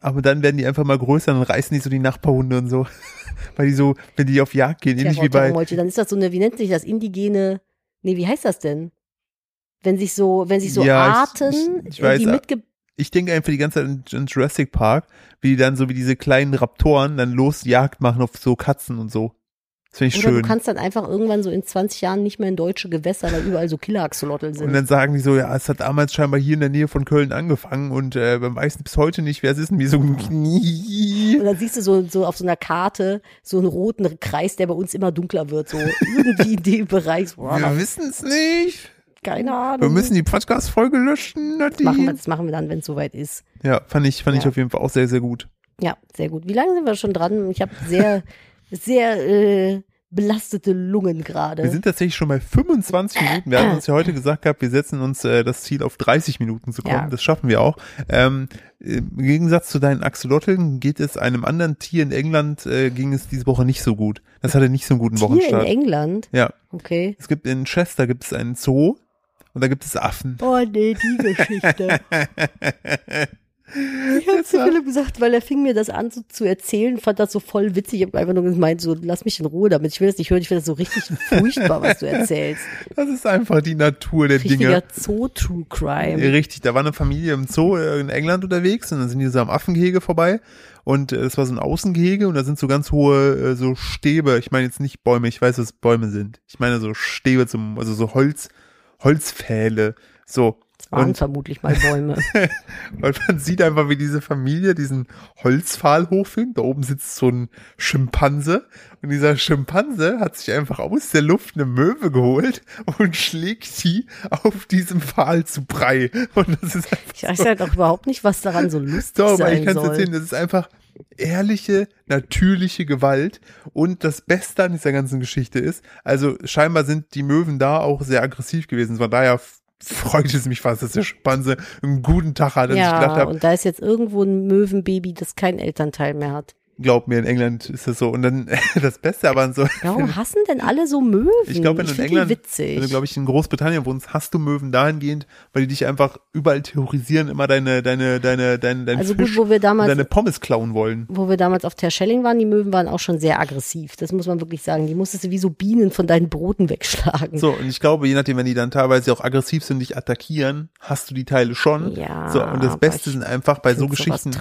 Aber dann werden die einfach mal größer und reißen die so die Nachbarhunde und so. <laughs> Weil die so, wenn die auf Jagd gehen, ähnlich wie bei. Dann ist das so eine, wie nennt sich das, indigene, nee, wie heißt das denn? Wenn sich so, wenn sich so Ja, ich- Arten, ich- ich weiß, die äh, mitge ich denke einfach die ganze Zeit in, in Jurassic Park, wie die dann so wie diese kleinen Raptoren dann los Jagd machen auf so Katzen und so. Das finde ich Oder schön. du kannst dann einfach irgendwann so in 20 Jahren nicht mehr in deutsche Gewässer, weil überall so Killer-Axolotl Und sind. dann sagen die so, ja, es hat damals scheinbar hier in der Nähe von Köln angefangen und äh, man weiß bis heute nicht, wer es ist und wie so ein Knie. Und dann siehst du so, so auf so einer Karte so einen roten Kreis, der bei uns immer dunkler wird, so irgendwie in dem Bereich. So, Wir wissen es nicht. keine Ahnung. Wir müssen die Podcast-Folge löschen, das machen, wir, das machen wir dann, wenn es soweit ist. Ja, fand ich, fand ich Ja. auf jeden Fall auch sehr, sehr gut. Ja, sehr gut. Wie lange sind wir schon dran? Ich habe sehr, sehr äh, belastete Lungen Wir gerade. sind tatsächlich schon bei 25 <clears throat> Minuten. Wir hatten uns ja heute gesagt gehabt, wir setzen uns äh, das Ziel auf 30 Minuten zu kommen. Ja. Das schaffen wir auch. Ähm, Im Gegensatz zu deinen Axolotln geht es einem anderen Tier in England, äh, ging es diese Woche nicht so gut. Das hatte nicht so einen guten Hier in. England. Ja, Okay. es gibt in Chester gibt es einen Zoo und da gibt es Affen. Oh nee, die Geschichte. <laughs> Ich habe zu Philipp gesagt, weil er fing mir das an so zu erzählen, fand das so voll witzig. Ich habe einfach nur gemeint, so lass mich in Ruhe damit. Ich will das nicht hören, ich finde das so richtig <laughs> furchtbar, was du erzählst. Das ist einfach die Natur der Dinge. Richtiger Zoo-True Crime. Richtig, da war eine Familie im Zoo äh, in England unterwegs und dann sind die so am Affengehege vorbei und äh, es war so ein Außengehege und da sind so ganz hohe äh, so Stäbe, ich meine jetzt nicht Bäume, ich weiß, was Bäume sind. Ich meine so Stäbe zum, also so Holz, Holzpfähle, so. Das waren Und, vermutlich mal Bäume. <laughs> und man sieht einfach, wie diese Familie diesen Holzpfahl hochfilmt. Da oben sitzt so ein Schimpanse und dieser Schimpanse hat sich einfach aus der Luft eine Möwe geholt und schlägt die auf diesem Pfahl zu Brei. Und das ist Ich weiß halt auch überhaupt nicht, was daran so lustig so, aber sein ich kann es soll. erzählen, das ist einfach ehrliche, natürliche Gewalt. Und das Beste an dieser ganzen Geschichte ist, also scheinbar sind die Möwen da auch sehr aggressiv gewesen. Von daher f- freut es mich fast, dass der Schimpanse einen guten Tag hat. Und ich ja, habe, und da ist jetzt irgendwo ein Möwenbaby, das kein Elternteil mehr hat. Glaub mir, in England ist das so. Und dann <laughs> das Beste aber an so. Warum hassen denn alle so Möwen? Ich glaube, wenn du in England, witzig. wenn du, glaube ich, in Großbritannien wohnst, hast du Möwen dahingehend, weil die dich einfach überall terrorisieren, immer deine, deine, deine, deine, dein also Fisch gut, wo wir damals deine Pommes klauen wollen. wo wir damals auf Terschelling waren, die Möwen waren auch schon sehr aggressiv. Das muss man wirklich sagen. Die musstest du wie so Bienen von deinen Broten wegschlagen. So, und ich glaube, je nachdem, wenn die dann teilweise auch aggressiv sind, dich attackieren, hast du die Teile schon. Ja, So, und das Beste sind einfach bei so Geschichten,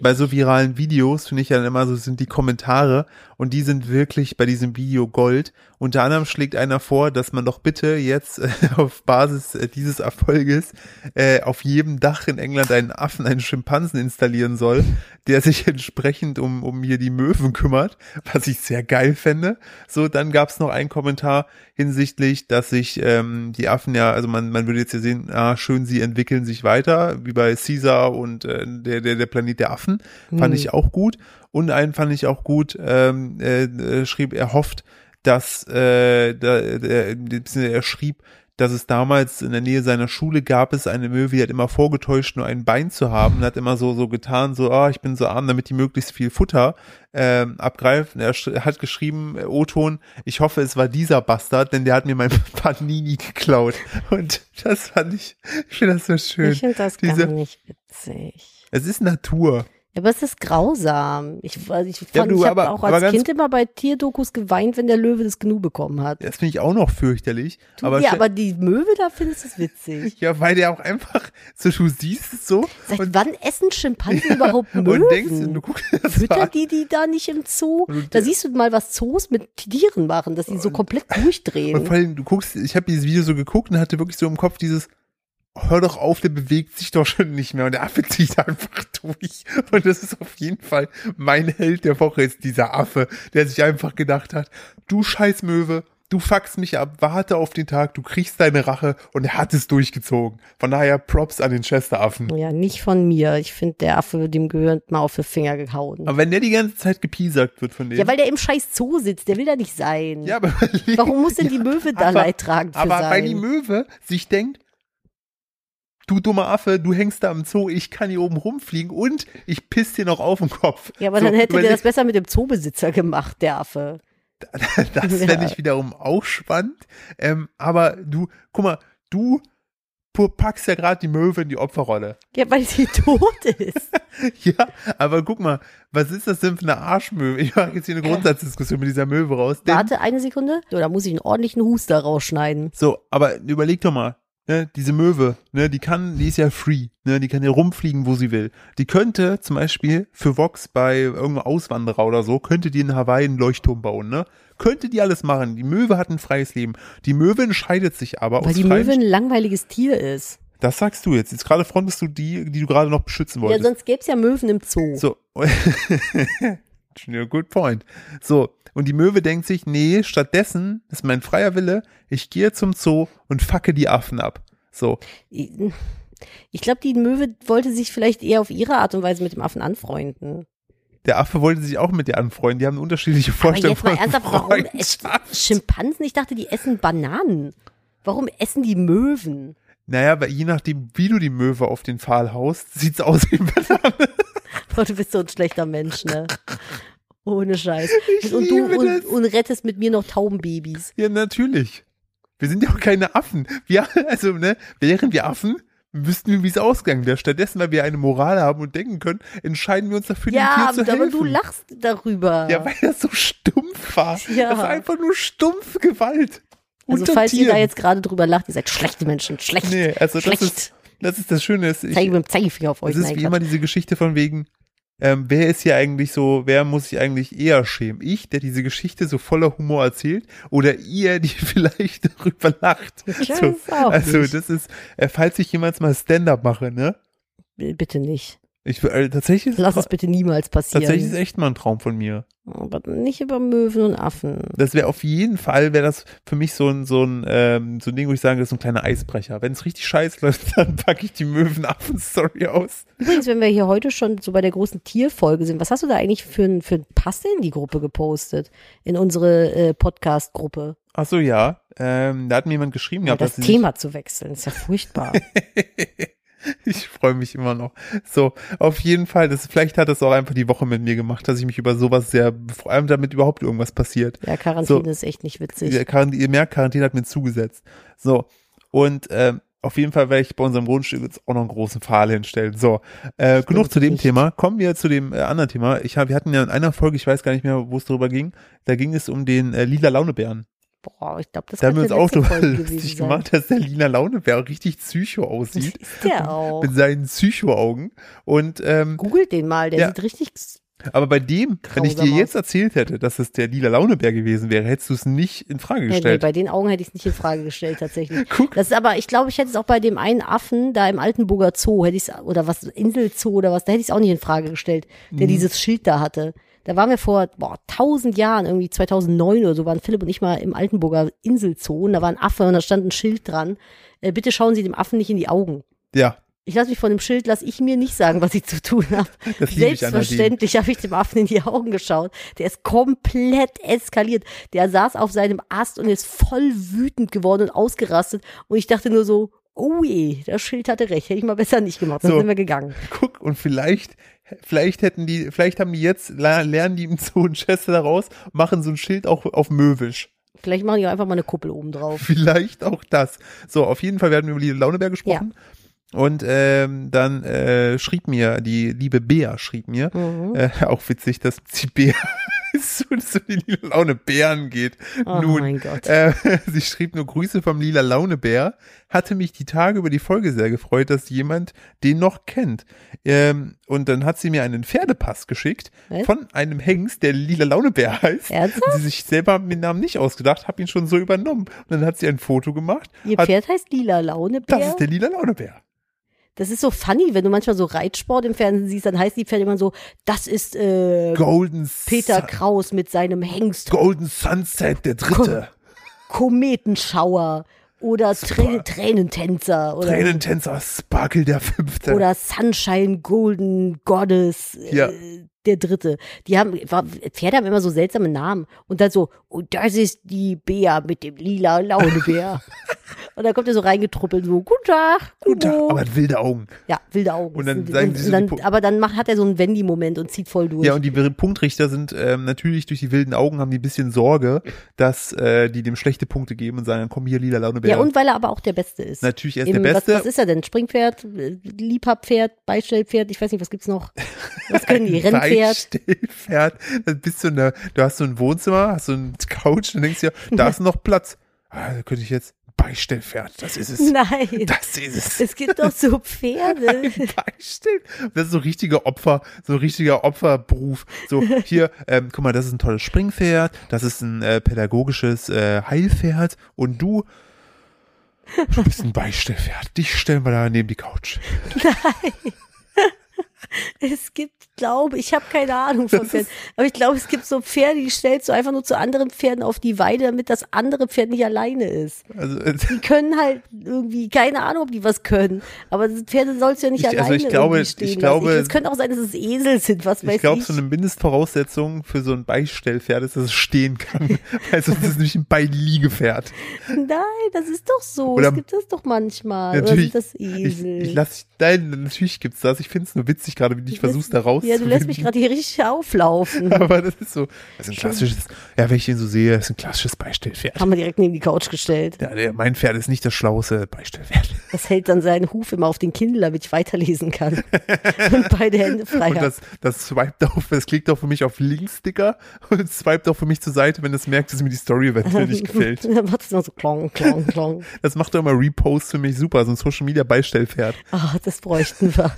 bei so viralen Videos, finde ich ja dann immer so, sind die Kommentare und die sind wirklich bei diesem Video Gold. Unter anderem schlägt einer vor, dass man doch bitte jetzt äh, <laughs> auf Basis äh, dieses Erfolges äh, auf jedem Dach in England einen Affen, einen Schimpansen installieren soll, der sich <laughs> entsprechend um, um hier die Möwen kümmert, was ich sehr geil fände. So, dann gab es noch einen Kommentar hinsichtlich, dass sich ähm, die Affen ja, also man, man würde jetzt hier sehen, ah, schön, sie entwickeln sich weiter, wie bei Caesar und äh, der, der, der Planet der Affen, fand Hm. ich auch gut. Und einen fand ich auch gut, ähm, äh, äh, schrieb, er hofft, dass äh, da, der, er schrieb, dass es damals in der Nähe seiner Schule gab es eine Möwe, die hat immer vorgetäuscht, nur ein Bein zu haben und hat immer so so getan, so, ah, ich bin so arm, damit die möglichst viel Futter ähm, abgreifen. Er hat geschrieben, äh, O-Ton, ich hoffe, es war dieser Bastard, denn der hat mir mein <laughs> Panini geklaut. Und das fand ich, ich finde das so schön. ich finde das Diese- gar nicht witzig. Es ist Natur. Ja, aber es ist grausam. Ich, also ich, fand, Ja, ich habe auch als Kind immer bei Tierdokus geweint, wenn der Löwe das Gnu bekommen hat. Das finde ich auch noch fürchterlich. Du, aber ja, aber die Möwe, da findest du es witzig. <laughs> ja, weil der auch einfach, so du siehst es so Seit und, wann essen Schimpansen überhaupt Möwen? <laughs> und denkst, du guckst das Füttern an. die die da nicht im Zoo? Und Da siehst du mal, was Zoos mit Tieren machen, dass die so komplett Und durchdrehen. vor allem, du guckst, ich habe dieses Video so geguckt und hatte wirklich so im Kopf dieses, hör doch auf, der bewegt sich doch schon nicht mehr und der Affe zieht einfach durch. Und das ist auf jeden Fall mein Held der Woche ist dieser Affe, der sich einfach gedacht hat, du scheiß Möwe, du fuckst mich ab, warte auf den Tag, du kriegst deine Rache und er hat es durchgezogen. Von daher Props an den Chester-Affen. Ja, nicht von mir. Ich finde, der Affe, dem gehört mal auf die Finger gehauen. Aber wenn der die ganze Zeit gepiesackt wird von dem. Ja, weil der im scheiß Zoo sitzt, der will da nicht sein. Ja, aber <laughs> Warum muss denn die Möwe <laughs> da aber- leidtragend Aber sein? weil die Möwe sich denkt, du dummer Affe, du hängst da im Zoo, ich kann hier oben rumfliegen und ich piss dir noch auf den Kopf. Ja, aber So, dann hätte der das besser mit dem Zoobesitzer gemacht, der Affe. Das <laughs> fände ich wiederum auch spannend. Ähm, aber du, guck mal, du packst ja gerade die Möwe in die Opferrolle. Ja, weil sie <laughs> tot ist. <laughs> Ja, aber guck mal, was ist das denn für eine Arschmöwe? Ich mache jetzt hier eine Grundsatzdiskussion mit dieser Möwe raus. Warte eine Sekunde. Da muss ich einen ordentlichen Huster rausschneiden. so, aber überleg doch mal, ne, diese Möwe, ne, die kann, die ist ja free, ne, die kann ja rumfliegen, wo sie will. Die könnte zum Beispiel für Vox bei irgendeinem Auswanderer oder so, könnte die in Hawaii einen Leuchtturm bauen, ne? Könnte die alles machen. Die Möwe hat ein freies Leben. Die Möwe entscheidet sich aber Weil die Möwe ein langweiliges Tier ist. Das sagst du jetzt. Jetzt gerade frontest du die, die du gerade noch beschützen Ja, wolltest. sonst gäbe es ja Möwen im Zoo. so. <laughs> Good point. So. Und die Möwe denkt sich, nee, stattdessen ist mein freier Wille, ich gehe zum Zoo und facke die Affen ab. So. Ich, glaube, die Möwe wollte sich vielleicht eher auf ihre Art und Weise mit dem Affen anfreunden. Der Affe wollte sich auch mit dir anfreunden. Die haben unterschiedliche Vorstellungen jetzt mal ernsthaft, warum. Schimpansen, ich dachte, die essen Bananen. Warum essen die Möwen? Naja, weil je nachdem, wie du die Möwe auf den Pfahl haust, sieht's aus wie ein Banane. Boah, du bist so ein schlechter Mensch, ne? Ohne Scheiß. Ich und du und, das. und rettest mit mir noch Taubenbabys. Ja, natürlich. Wir sind ja auch keine Affen. Wir, also, ne, wären wir Affen, wüssten wir, wie es ausgegangen wäre. Stattdessen, weil wir eine Moral haben und denken können, entscheiden wir uns dafür, Ja, dem Tier zu aber helfen. du lachst darüber. Ja, weil das so stumpf war. Ja. Das war einfach nur stumpfe Gewalt. also Unter falls ihr Tieren. da jetzt gerade drüber lacht, ihr seid schlechte Menschen, schlecht. Nee, also das schlecht. ist, das ist das Schöne. Ist, ich, Zeige mit dem Zeigefinger auf euch. es ist wie immer diese Geschichte von wegen, ähm, wer ist hier eigentlich so, wer muss sich eigentlich eher schämen? Ich, der diese Geschichte so voller Humor erzählt, oder ihr, die <laughs> vielleicht darüber lacht? So, auch also nicht. das ist, äh, falls ich jemals mal Stand-up mache, ne? Bitte nicht. Ich äh, tatsächlich, Lass es bitte niemals passieren. tatsächlich ist echt mal ein Traum von mir. Aber nicht über Möwen und Affen. Das wäre auf jeden Fall, wäre das für mich so ein, so ein, ähm, so ein Ding, wo ich sage, das ist so ein kleiner Eisbrecher. Wenn es richtig scheiße läuft, <laughs> dann packe ich die Möwenaffen-Story aus. Übrigens, wenn wir hier heute schon so bei der großen Tierfolge sind, was hast du da eigentlich für ein, für ein Pass in die Gruppe gepostet? In unsere äh, Podcast-Gruppe? Ach so, ja. Ähm, da hat mir jemand geschrieben Ja, gehabt, das dass sie Thema zu wechseln, ist ja furchtbar. <laughs> <laughs> Ich freue mich immer noch. So, auf jeden Fall, das, vielleicht hat das auch einfach die Woche mit mir gemacht, dass ich mich über sowas sehr, vor allem damit überhaupt irgendwas passiert. Ja, Quarantäne So. ist echt nicht witzig. Ja, Quarantäne, ihr merkt, Quarantäne hat mir zugesetzt. So, und ähm, auf jeden Fall werde ich bei unserem Grundstück jetzt auch noch einen großen Pfahl hinstellen. So, äh, genug zu dem nicht. Thema. Kommen wir zu dem äh, anderen Thema. Ich hab, wir hatten ja in einer Folge, ich weiß gar nicht mehr, wo es drüber ging, da ging es um den äh, lila Launebären. Boah, ich glaube, das Da haben wir uns auch drüber <laughs> lustig sein. gemacht, dass der lila Launebär richtig psycho Das aussieht. ist der <laughs> auch. Mit seinen Psycho-Augen. Und ähm, Googelt den mal, der Ja. sieht richtig. aber bei dem, wenn ich dir jetzt erzählt hätte, dass es der lila Launebär gewesen wäre, hättest du es nicht in Frage Ja, nee, gestellt. bei den Augen hätte ich es nicht in Frage gestellt, tatsächlich. <laughs> Guck. Das ist aber, ich glaube, ich hätte es auch bei dem einen Affen da im Altenburger Zoo, hätte ich es, oder was, Inselzoo oder was, da hätte ich es auch nicht in Frage gestellt, der Mhm. dieses Schild da hatte. Da waren wir vor, boah, tausend Jahren, irgendwie 2009 oder so, waren Philipp und ich mal im Altenburger Inselzoo und da war ein Affe und da stand ein Schild dran. Äh, bitte schauen Sie dem Affen nicht in die Augen. Ja, Ich lasse mich von dem Schild, lasse ich mir nicht sagen, was ich zu tun habe. <laughs> Selbstverständlich habe ich dem Affen in die Augen geschaut. Der ist komplett eskaliert. Der saß auf seinem Ast und ist voll wütend geworden und ausgerastet. Und ich dachte nur so, oh je, das Schild hatte recht. Hätte ich mal besser nicht gemacht. Dann So. sind wir gegangen. Guck, und vielleicht, vielleicht hätten die, vielleicht haben die jetzt, lernen die im Zoo ein Chester daraus, machen so ein Schild auch auf Möwisch. Vielleicht machen die auch einfach mal eine Kuppel oben drauf. Vielleicht auch das. So, auf jeden Fall werden wir über die Launebär gesprochen. Und ähm, dann äh, schrieb mir, die liebe Bea schrieb mir, Mhm. äh, <laughs> auch witzig, dass sie Bea <laughs> so, so die lila Laune Bären geht. Oh Nun, mein Gott. Äh, <laughs> sie schrieb nur Grüße vom lila Launebär. Hatte mich die Tage über die Folge sehr gefreut, dass jemand den noch kennt. Ähm, und dann hat sie mir einen Pferdepass geschickt Was? von einem Hengst, der lila Launebär heißt. Ernsthaft? Und sie sich selber haben den Namen nicht ausgedacht, habe ihn schon so übernommen. Und dann hat sie ein Foto gemacht. Ihr hat, Pferd heißt Lila Launebär. das ist der lila Launebär. Das ist so funny, wenn du manchmal so Reitsport im Fernsehen siehst, dann heißt die Pferde immer so, das ist äh, Golden, Peter Sun- Kraus mit seinem Hengst Golden Sunset, der dritte. Kometenschauer oder Trä Tränentänzer oder, Tränentänzer Sparkle der fünfte. oder Sunshine Golden Goddess. Ja. Äh, der dritte. Die haben, Pferde haben immer so seltsame Namen. Und dann so, und das ist die Bär mit dem lila Launebär. <laughs> und dann kommt er so reingetruppelt, so, guten Tag, Guten Tag, aber hat wilde Augen. Ja, wilde Augen. Und dann sagen sie so dann, aber dann macht, hat er so einen Wendy-Moment und zieht voll durch. Ja, und die Punktrichter sind ähm, natürlich durch die wilden Augen haben die ein bisschen Sorge, dass äh, die dem schlechte Punkte geben und sagen, komm hier, lila Launebär. Ja, und weil er aber auch der Beste ist. Natürlich, er ist Im- der Beste. Was, was ist er denn? Springpferd, äh, Liebhabpferd, Beistellpferd, ich weiß nicht, was gibt's noch? Was können die? <laughs> Rennpferd? Beistellpferd. Dann bist du in der, du hast so ein Wohnzimmer, hast so eine Couch und denkst dir, da ist noch Platz. Ah, da könnte ich jetzt Beistellpferd, das ist es. Nein. Das ist es. Es gibt doch so <laughs> Pferde. Beistellen. Das ist so richtige Opfer, so ein richtiger Opferberuf. So, hier, ähm, guck mal, das ist ein tolles Springpferd, das ist ein äh, pädagogisches äh, Heilpferd und du, du bist ein Beistellpferd. Dich stellen wir da neben die Couch. <laughs> Es gibt, glaube ich, habe keine Ahnung von Pferden, aber ich glaube, es gibt so Pferde, die stellst du einfach nur zu anderen Pferden auf die Weide, damit das andere Pferd nicht alleine ist. Also, äh, Die können halt irgendwie, keine Ahnung, ob die was können, aber Pferde sollst du ja nicht Ich- also alleine ich glaube- stehen ich glaube-. Es könnte auch sein, dass es Esel sind, was weiß ich glaube, ich. so eine Mindestvoraussetzung für so ein Beistellpferd ist, dass es stehen kann. <laughs> Weil sonst ist es nämlich ein Beiliegepferd. Nein, das ist doch so. Oder- es gibt das doch manchmal. Natürlich. Oder sind das Ich, Esel? ich lass, nein, natürlich gibt's das. Ich finde es nur witzig gerade, wie du dich versuchst, da rauszufinden. Ja, du lässt mich gerade hier richtig auflaufen. <laughs> Aber das ist so, das ist ein klassisches, ja, wenn ich den so sehe, das ist ein klassisches Beistellpferd. Haben wir direkt neben die Couch gestellt. Ja, der, mein Pferd ist nicht das schlauste Beistellpferd. Das hält dann seinen Huf immer auf den Kindle, damit ich weiterlesen kann. <laughs> Und beide Hände frei Und das, das swiped auf, das klickt auch für mich auf Linkssticker und swiped auch für mich zur Seite, wenn es merkt, dass mir die Story eventuell nicht gefällt. <laughs> Dann macht es noch so klong, klong, klong. Das macht doch immer Repost für mich super, so ein Social Media Beistellpferd. Ah, das bräuchten wir.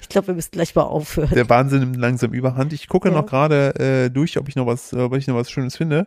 Ich glaube, wir müssten gleich mal aufhören. Der Wahnsinn nimmt langsam überhand. Ich gucke Ja. noch gerade äh, durch, ob ich noch was, ob ich noch was Schönes finde.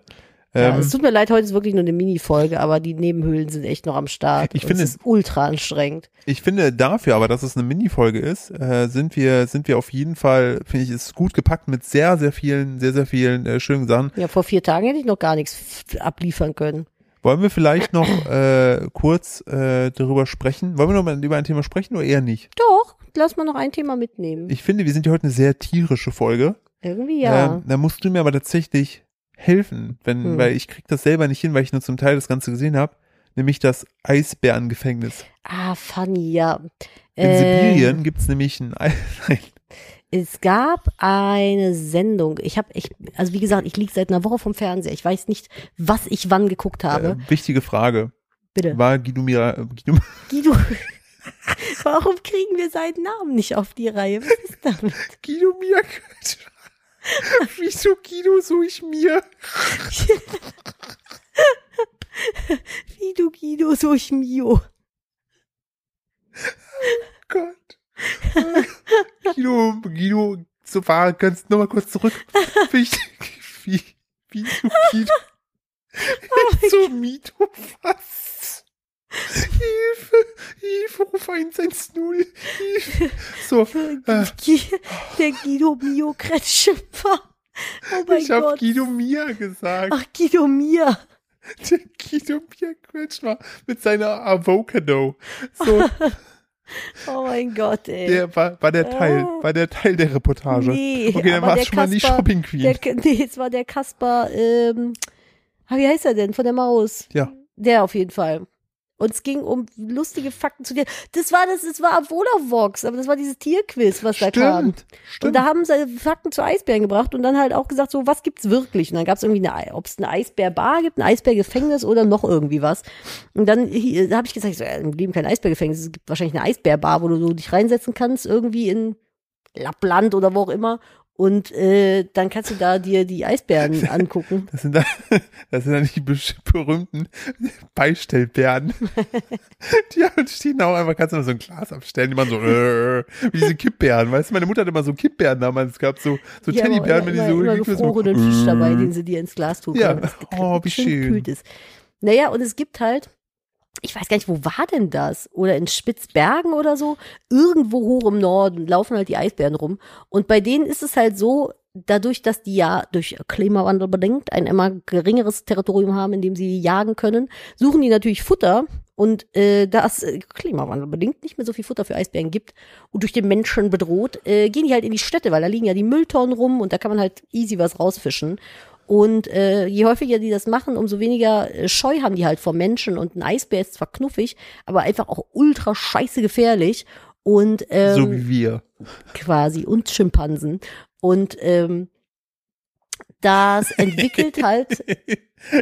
ja, Ähm, es tut mir leid, heute ist wirklich nur eine Mini-Folge, aber die Nebenhöhlen sind echt noch am Start. Ich finde es ist ultra anstrengend. Ich finde dafür aber, dass es eine Mini-Folge ist, äh, sind wir, sind wir auf jeden Fall, finde ich, ist gut gepackt mit sehr, sehr vielen, sehr, sehr vielen äh, schönen Sachen. Ja, vor vier Tagen hätte ich noch gar nichts abliefern können. Wollen wir vielleicht noch äh, kurz äh, darüber sprechen? Wollen wir noch mal über ein Thema sprechen oder eher nicht? Doch, lass mal noch ein Thema mitnehmen. Ich finde, wir sind ja heute eine sehr tierische Folge. Irgendwie ja. Ähm, da musst du mir aber tatsächlich helfen, wenn, Hm. weil ich krieg das selber nicht hin, weil ich nur zum Teil das Ganze gesehen habe, nämlich das Eisbärengefängnis. ah, funny, ja. In Äh, Sibirien gibt's nämlich ein, Ei- <laughs> nein, Es gab eine Sendung. Ich habe, ich, also wie gesagt, ich liege seit einer Woche vom Fernseher. Ich weiß nicht, was ich wann geguckt habe. äh, wichtige Frage. Bitte. War Guido Mira, äh, Guido, <laughs> Guido. <laughs> Warum kriegen wir seinen Namen nicht auf die Reihe? Was ist damit? <laughs> Guido Mia Wieso Guido so ich mir? Guido, Guido, so ich Mio. Gott. Guido, Guido, so war, kannst nochmal kurz zurück. <laughs> Wie, wie, wieso <laughs> Guido? so Mito, was? Hilfe, Hilfe, ruf 110, Hilfe. So, <laughs> äh, Gui- Der Guido Mio Kretschmer. Oh mein ich habe Gott. Guido Mia gesagt. Ach, Guido Mia. Der Guido Mia Kretschmer mit seiner Avocado. So, <laughs> Oh mein Gott, ey. der war, war der Teil, Ah. war der Teil der Reportage. Nee, okay, dann war es schon mal nicht Kasper- Shopping Queen. Der, nee, es war der Kasper, ähm, ah, wie heißt er denn? Von der Maus. Ja. Der auf jeden Fall. Und es ging um lustige Fakten zu dir. Das war das, es war Volavox, aber das war dieses Tierquiz, was da kam. Stimmt, Und stimmt. da haben sie Fakten zu Eisbären gebracht und dann halt auch gesagt, so, was gibt's wirklich? Und dann gab's irgendwie eine, ob es eine Eisbärbar gibt, ein Eisbärgefängnis oder noch irgendwie was. Und dann da habe ich gesagt, so, ja, im Leben kein Eisbärgefängnis, es gibt wahrscheinlich eine Eisbärbar, wo du so dich reinsetzen kannst, irgendwie in Lappland oder wo auch immer. Und äh, dann kannst du da dir die Eisbären <laughs> angucken. Das sind, da, <laughs> das sind dann die berühmten Beistellbären. <laughs> die haben- stehen da auch einfach, kannst du mal so ein Glas abstellen, die machen so, äh, wie diese Kippbären. Weißt du, meine Mutter hat immer so Kippbären damals gehabt, so, so haben auch Teddybären, wenn die so, immer die so gefrorenen Fisch dabei, den sie dir ins Glas tun Ja, oh, wie schön. gekühlt ist. Naja, und es gibt halt ich weiß gar nicht, wo war denn das? Oder in Spitzbergen oder so? Irgendwo hoch im Norden laufen halt die Eisbären rum. Und bei denen ist es halt so, dadurch, dass die ja durch Klimawandel bedingt ein immer geringeres Territorium haben, in dem sie jagen können, suchen die natürlich Futter. Und äh, da es äh, Klimawandel bedingt nicht mehr so viel Futter für Eisbären gibt und durch den Menschen bedroht, äh, gehen die halt in die Städte, weil da liegen ja die Mülltonnen rum und da kann man halt easy was rausfischen. Und äh, je häufiger die das machen, umso weniger äh, Scheu haben die halt vor Menschen. Und ein Eisbär ist zwar knuffig, aber einfach auch ultra scheiße gefährlich. Und ähm, so wie wir. quasi und Schimpansen. Und ähm, das <laughs> entwickelt halt.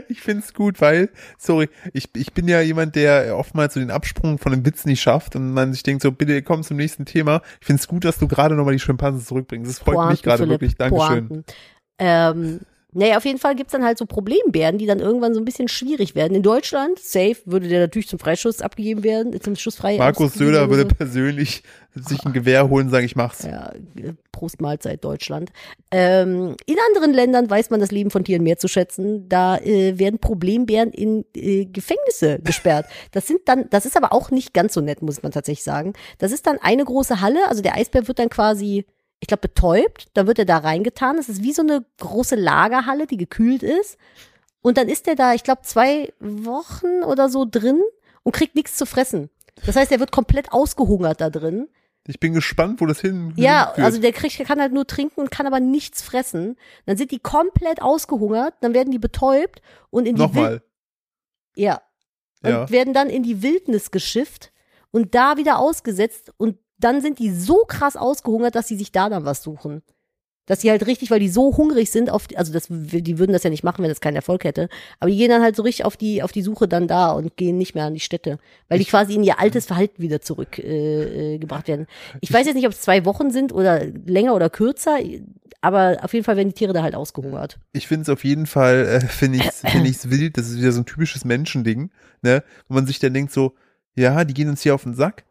ich find's gut, weil, sorry, ich, ich bin ja jemand, der oftmals so den Absprung von einem Witz nicht schafft und man sich denkt so, bitte komm zum nächsten Thema. Ich find's gut, dass du gerade nochmal die Schimpansen zurückbringst. Das freut Pointen, mich gerade wirklich. Dankeschön. Ähm, naja, auf jeden Fall gibt's dann halt so Problembären, die dann irgendwann so ein bisschen schwierig werden. In Deutschland, safe, würde der natürlich zum Freischuss abgegeben werden, zum Schussfrei. Markus ausgegeben Söder würde persönlich sich ein Gewehr holen und sagen, ich mach's. Ja, äh, Prost Mahlzeit Deutschland. Ähm, in anderen Ländern weiß man das Leben von Tieren mehr zu schätzen. Da äh, werden Problembären in äh, Gefängnisse gesperrt. Das sind dann, das ist aber auch nicht ganz so nett, muss man tatsächlich sagen. Das ist dann eine große Halle. Also der Eisbär wird dann quasi, ich glaube, betäubt. Dann wird er da reingetan. Das ist wie so eine große Lagerhalle, die gekühlt ist. Und dann ist er da, ich glaube, zwei Wochen oder so drin und kriegt nichts zu fressen. Das heißt, er wird komplett ausgehungert da drin. Ich bin gespannt, wo das hin Ja, also der kriegt, der kann halt nur trinken und kann aber nichts fressen. Dann sind die komplett ausgehungert, dann werden die betäubt und in die Nochmal. ja, und Ja. werden dann in die Wildnis geschifft und da wieder ausgesetzt und dann sind die so krass ausgehungert, dass sie sich da dann was suchen. Dass sie halt richtig, weil die so hungrig sind auf, die, also das, die würden das ja nicht machen, wenn das keinen Erfolg hätte. Aber die gehen dann halt so richtig auf die, auf die Suche dann da und gehen nicht mehr an die Städte. Weil die quasi in ihr altes Verhalten wieder zurück äh, äh, werden. Ich weiß jetzt nicht, ob es zwei Wochen sind oder länger oder kürzer, aber auf jeden Fall werden die Tiere da halt ausgehungert. Ich finde es auf jeden Fall, äh, finde ich finde ich's wild, das ist wieder so ein typisches Menschending, ne, wo man sich dann denkt so, ja, die gehen uns hier auf den Sack.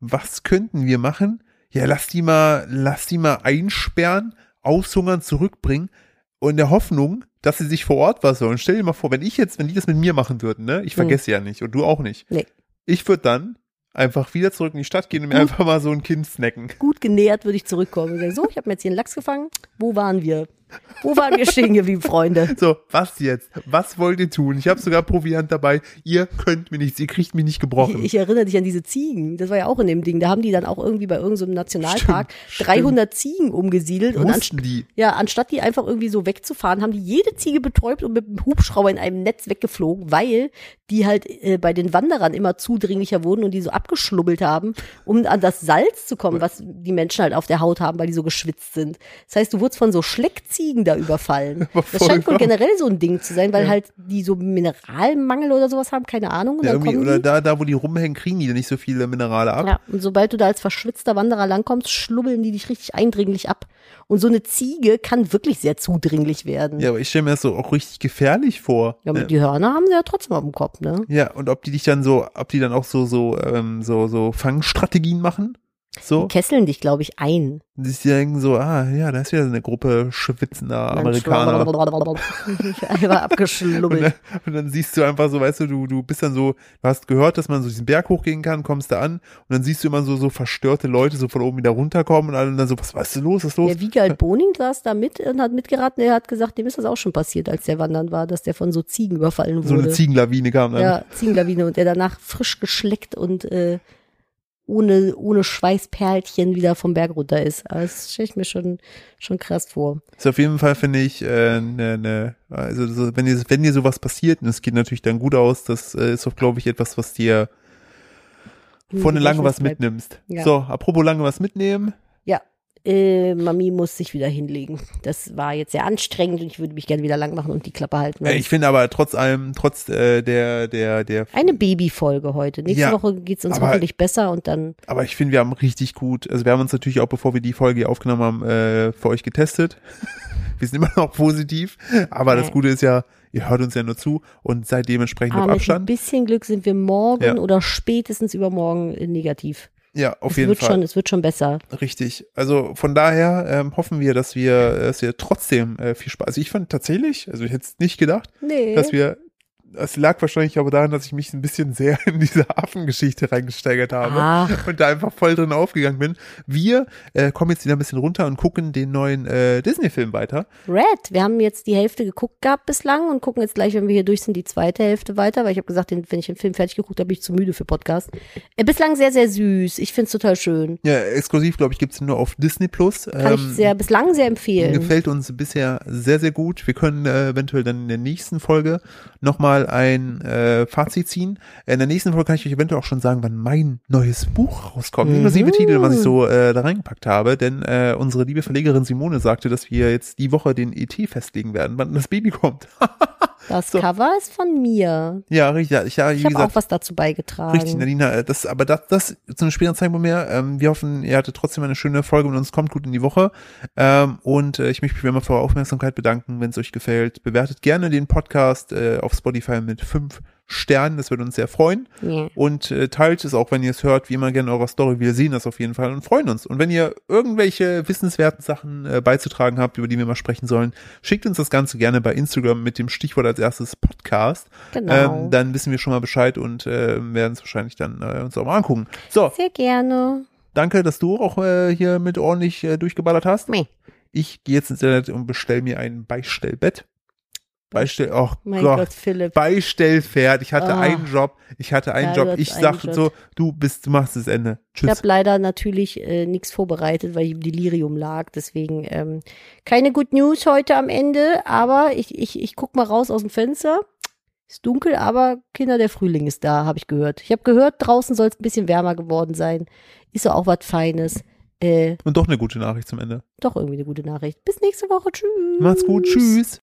Was könnten wir machen? Ja, lass die mal, lass die mal einsperren, aushungern, zurückbringen und in der Hoffnung, dass sie sich vor Ort was sollen. Stell dir mal vor, wenn ich jetzt, wenn die das mit mir machen würden, ne, ich Hm. vergesse ja nicht und du auch nicht. Nee. Ich würde dann einfach wieder zurück in die Stadt gehen und mir einfach mal so ein Kind snacken. gut genährt würde ich zurückkommen und sagen, so, ich habe mir jetzt hier einen Lachs gefangen. Wo waren wir? Wo waren wir stehen geblieben, Freunde? So, was jetzt? Was wollt ihr tun? Ich habe sogar Proviant dabei. Ihr könnt mir nichts, ihr kriegt mich nicht gebrochen. Ich erinnere dich an diese Ziegen. Das war ja auch in dem Ding. Da haben die dann auch irgendwie bei irgendeinem so einem Nationalpark Stimmt, 300 Ziegen umgesiedelt. Und anst die. ja, anstatt die einfach irgendwie so wegzufahren, haben die jede Ziege betäubt und mit dem Hubschrauber in einem Netz weggeflogen, weil die halt äh, bei den Wanderern immer zudringlicher wurden und die so abgeschlubbelt haben, um an das Salz zu kommen, was die Menschen halt auf der Haut haben, weil die so geschwitzt sind. Das heißt, du wurdest von so Schleckziegen da überfallen. <laughs> Das scheint wohl generell so ein Ding zu sein, weil Ja. halt die so Mineralmangel oder sowas haben, keine Ahnung. Und Ja, dann kommen oder die. da, da, wo die rumhängen, kriegen die nicht so viele Minerale ab. Ja, und sobald du da als verschwitzter Wanderer langkommst, schlubbeln die dich richtig eindringlich ab. Und so eine Ziege kann wirklich sehr zudringlich werden. Ja, aber ich stelle mir das so auch richtig gefährlich vor. Ja, aber ne? die Hörner haben sie ja trotzdem auf dem Kopf, ne? Ja, und ob die dich dann so, ob die dann auch so, so, ähm, so, so Fangstrategien machen? So? Die kesseln dich, glaube ich, ein. Und sich denken so, ah, ja, da ist wieder eine Gruppe schwitzender Amerikaner. <laughs> Einfach Und abgeschlubbelt. dann, und dann siehst du einfach so, weißt du, du, du bist dann so, du hast gehört, dass man so diesen Berg hochgehen kann, kommst da an und dann siehst du immer so, so verstörte Leute so von oben wieder runterkommen und alle dann so, was, was ist los, was ist los? Der Wiegald Boning saß da mit und hat mitgeraten. Er hat gesagt, dem ist das auch schon passiert, als der wandern war, dass der von so Ziegen überfallen so wurde. eine Ziegenlawine kam dann. Ja, Ziegenlawine und der danach frisch geschleckt und äh, ohne, ohne Schweißperlchen wieder vom Berg runter ist. Aber Das stelle ich mir schon, schon krass vor. Ist auf jeden Fall, finde ich, äh, ne, ne, also so, wenn dir, wenn dir sowas passiert, und es geht natürlich dann gut aus, das äh, ist doch, glaube ich, etwas, was dir von Im lange was mitnimmst. Ja. So, apropos lange was mitnehmen. Äh, Mami muss sich wieder hinlegen. Das war jetzt sehr anstrengend und ich würde mich gerne wieder lang machen und die Klappe halten. Äh, ich finde aber trotz allem, trotz äh, der, der, der, Eine Babyfolge heute. Nächste Ja, Woche geht's uns aber- hoffentlich besser und dann aber ich finde, wir haben richtig gut, also wir haben uns natürlich auch, bevor wir die Folge hier aufgenommen haben, äh, für euch getestet. <laughs> wir sind immer noch positiv, aber das Ja. Gute ist ja, ihr hört uns ja nur zu und seid dementsprechend aber auf mit ein Abstand. bisschen Glück sind wir morgen Ja. oder spätestens übermorgen negativ. Ja, auf es jeden wird Fall. schon, es wird schon besser. Richtig. Also von daher ähm, hoffen wir, dass wir, dass wir trotzdem äh, viel Spaß. Also ich fand tatsächlich, also ich hätte es nicht gedacht, Nee. dass wir Es lag wahrscheinlich aber daran, dass ich mich ein bisschen sehr in diese Affengeschichte reingesteigert habe Ach. und da einfach voll drin aufgegangen bin. Wir äh, kommen jetzt wieder ein bisschen runter und gucken den neuen äh, Disney-Film weiter. Red, wir haben jetzt die Hälfte geguckt gehabt bislang und gucken jetzt gleich, wenn wir hier durch sind, die zweite Hälfte weiter, weil ich habe gesagt, den, wenn ich den Film fertig geguckt habe, bin ich zu müde für Podcast. Äh, bislang sehr, sehr süß. Ich find's total schön. Ja, exklusiv, glaube ich, gibt's nur auf Disney Plus. Kann ich sehr, bislang sehr empfehlen. Gefällt uns bisher sehr, sehr gut. Wir können äh, eventuell dann in der nächsten Folge nochmal ein äh, Fazit ziehen. In der nächsten Folge kann ich euch eventuell auch schon sagen, wann mein neues Buch rauskommt. Mhm. Inklusive Titel, was ich so äh, da reingepackt habe. Denn äh, unsere liebe Verlegerin Simone sagte, dass wir jetzt die Woche den ET festlegen werden, wann das Baby kommt. <laughs> Das So. Cover ist von mir. ja, richtig. Ich, ja, Ich habe auch was dazu beigetragen. Richtig, Nadina, äh, das, aber das, das zu einem späteren Zeitpunkt mehr. Ähm, wir hoffen, ihr hattet trotzdem eine schöne Folge und uns kommt gut in die Woche. Ähm, und äh, ich möchte mich wie immer für eure Aufmerksamkeit bedanken, wenn es euch gefällt. Bewertet gerne den Podcast äh, auf Spotify mit fünf Sternen, das würde uns sehr freuen. Ja. Und äh, teilt es auch, wenn ihr es hört, wie immer gerne in eurer Story. Wir sehen das auf jeden Fall und freuen uns. Und wenn ihr irgendwelche wissenswerten Sachen äh, beizutragen habt, über die wir mal sprechen sollen, schickt uns das Ganze gerne bei Instagram mit dem Stichwort als erstes Podcast. Genau. Ähm, dann wissen wir schon mal Bescheid und äh, werden es wahrscheinlich dann äh, uns auch mal angucken. So, Sehr gerne. danke, dass du auch äh, hier mit ordentlich äh, durchgeballert hast. Meh. Ich gehe jetzt ins Internet und bestell mir ein Beistellbett. Beistell, oh Mein Gott. Gott, Philipp. Beistellpferd. Ich hatte Ah. einen Job. Ich hatte einen Ja, Job. Ich sagte so, du bist, du machst das Ende. Ich Tschüss. habe leider natürlich äh, nichts vorbereitet, weil ich im Delirium lag. Deswegen ähm, keine Good News heute am Ende. Aber ich, ich, ich guck mal raus aus dem Fenster. Ist dunkel, aber Kinder, der Frühling ist da, habe ich gehört. Ich habe gehört, draußen soll es ein bisschen wärmer geworden sein. Ist ja auch was Feines. Äh, Und doch eine gute Nachricht zum Ende. doch irgendwie eine gute Nachricht. Bis nächste Woche. Tschüss. Macht's gut. Tschüss.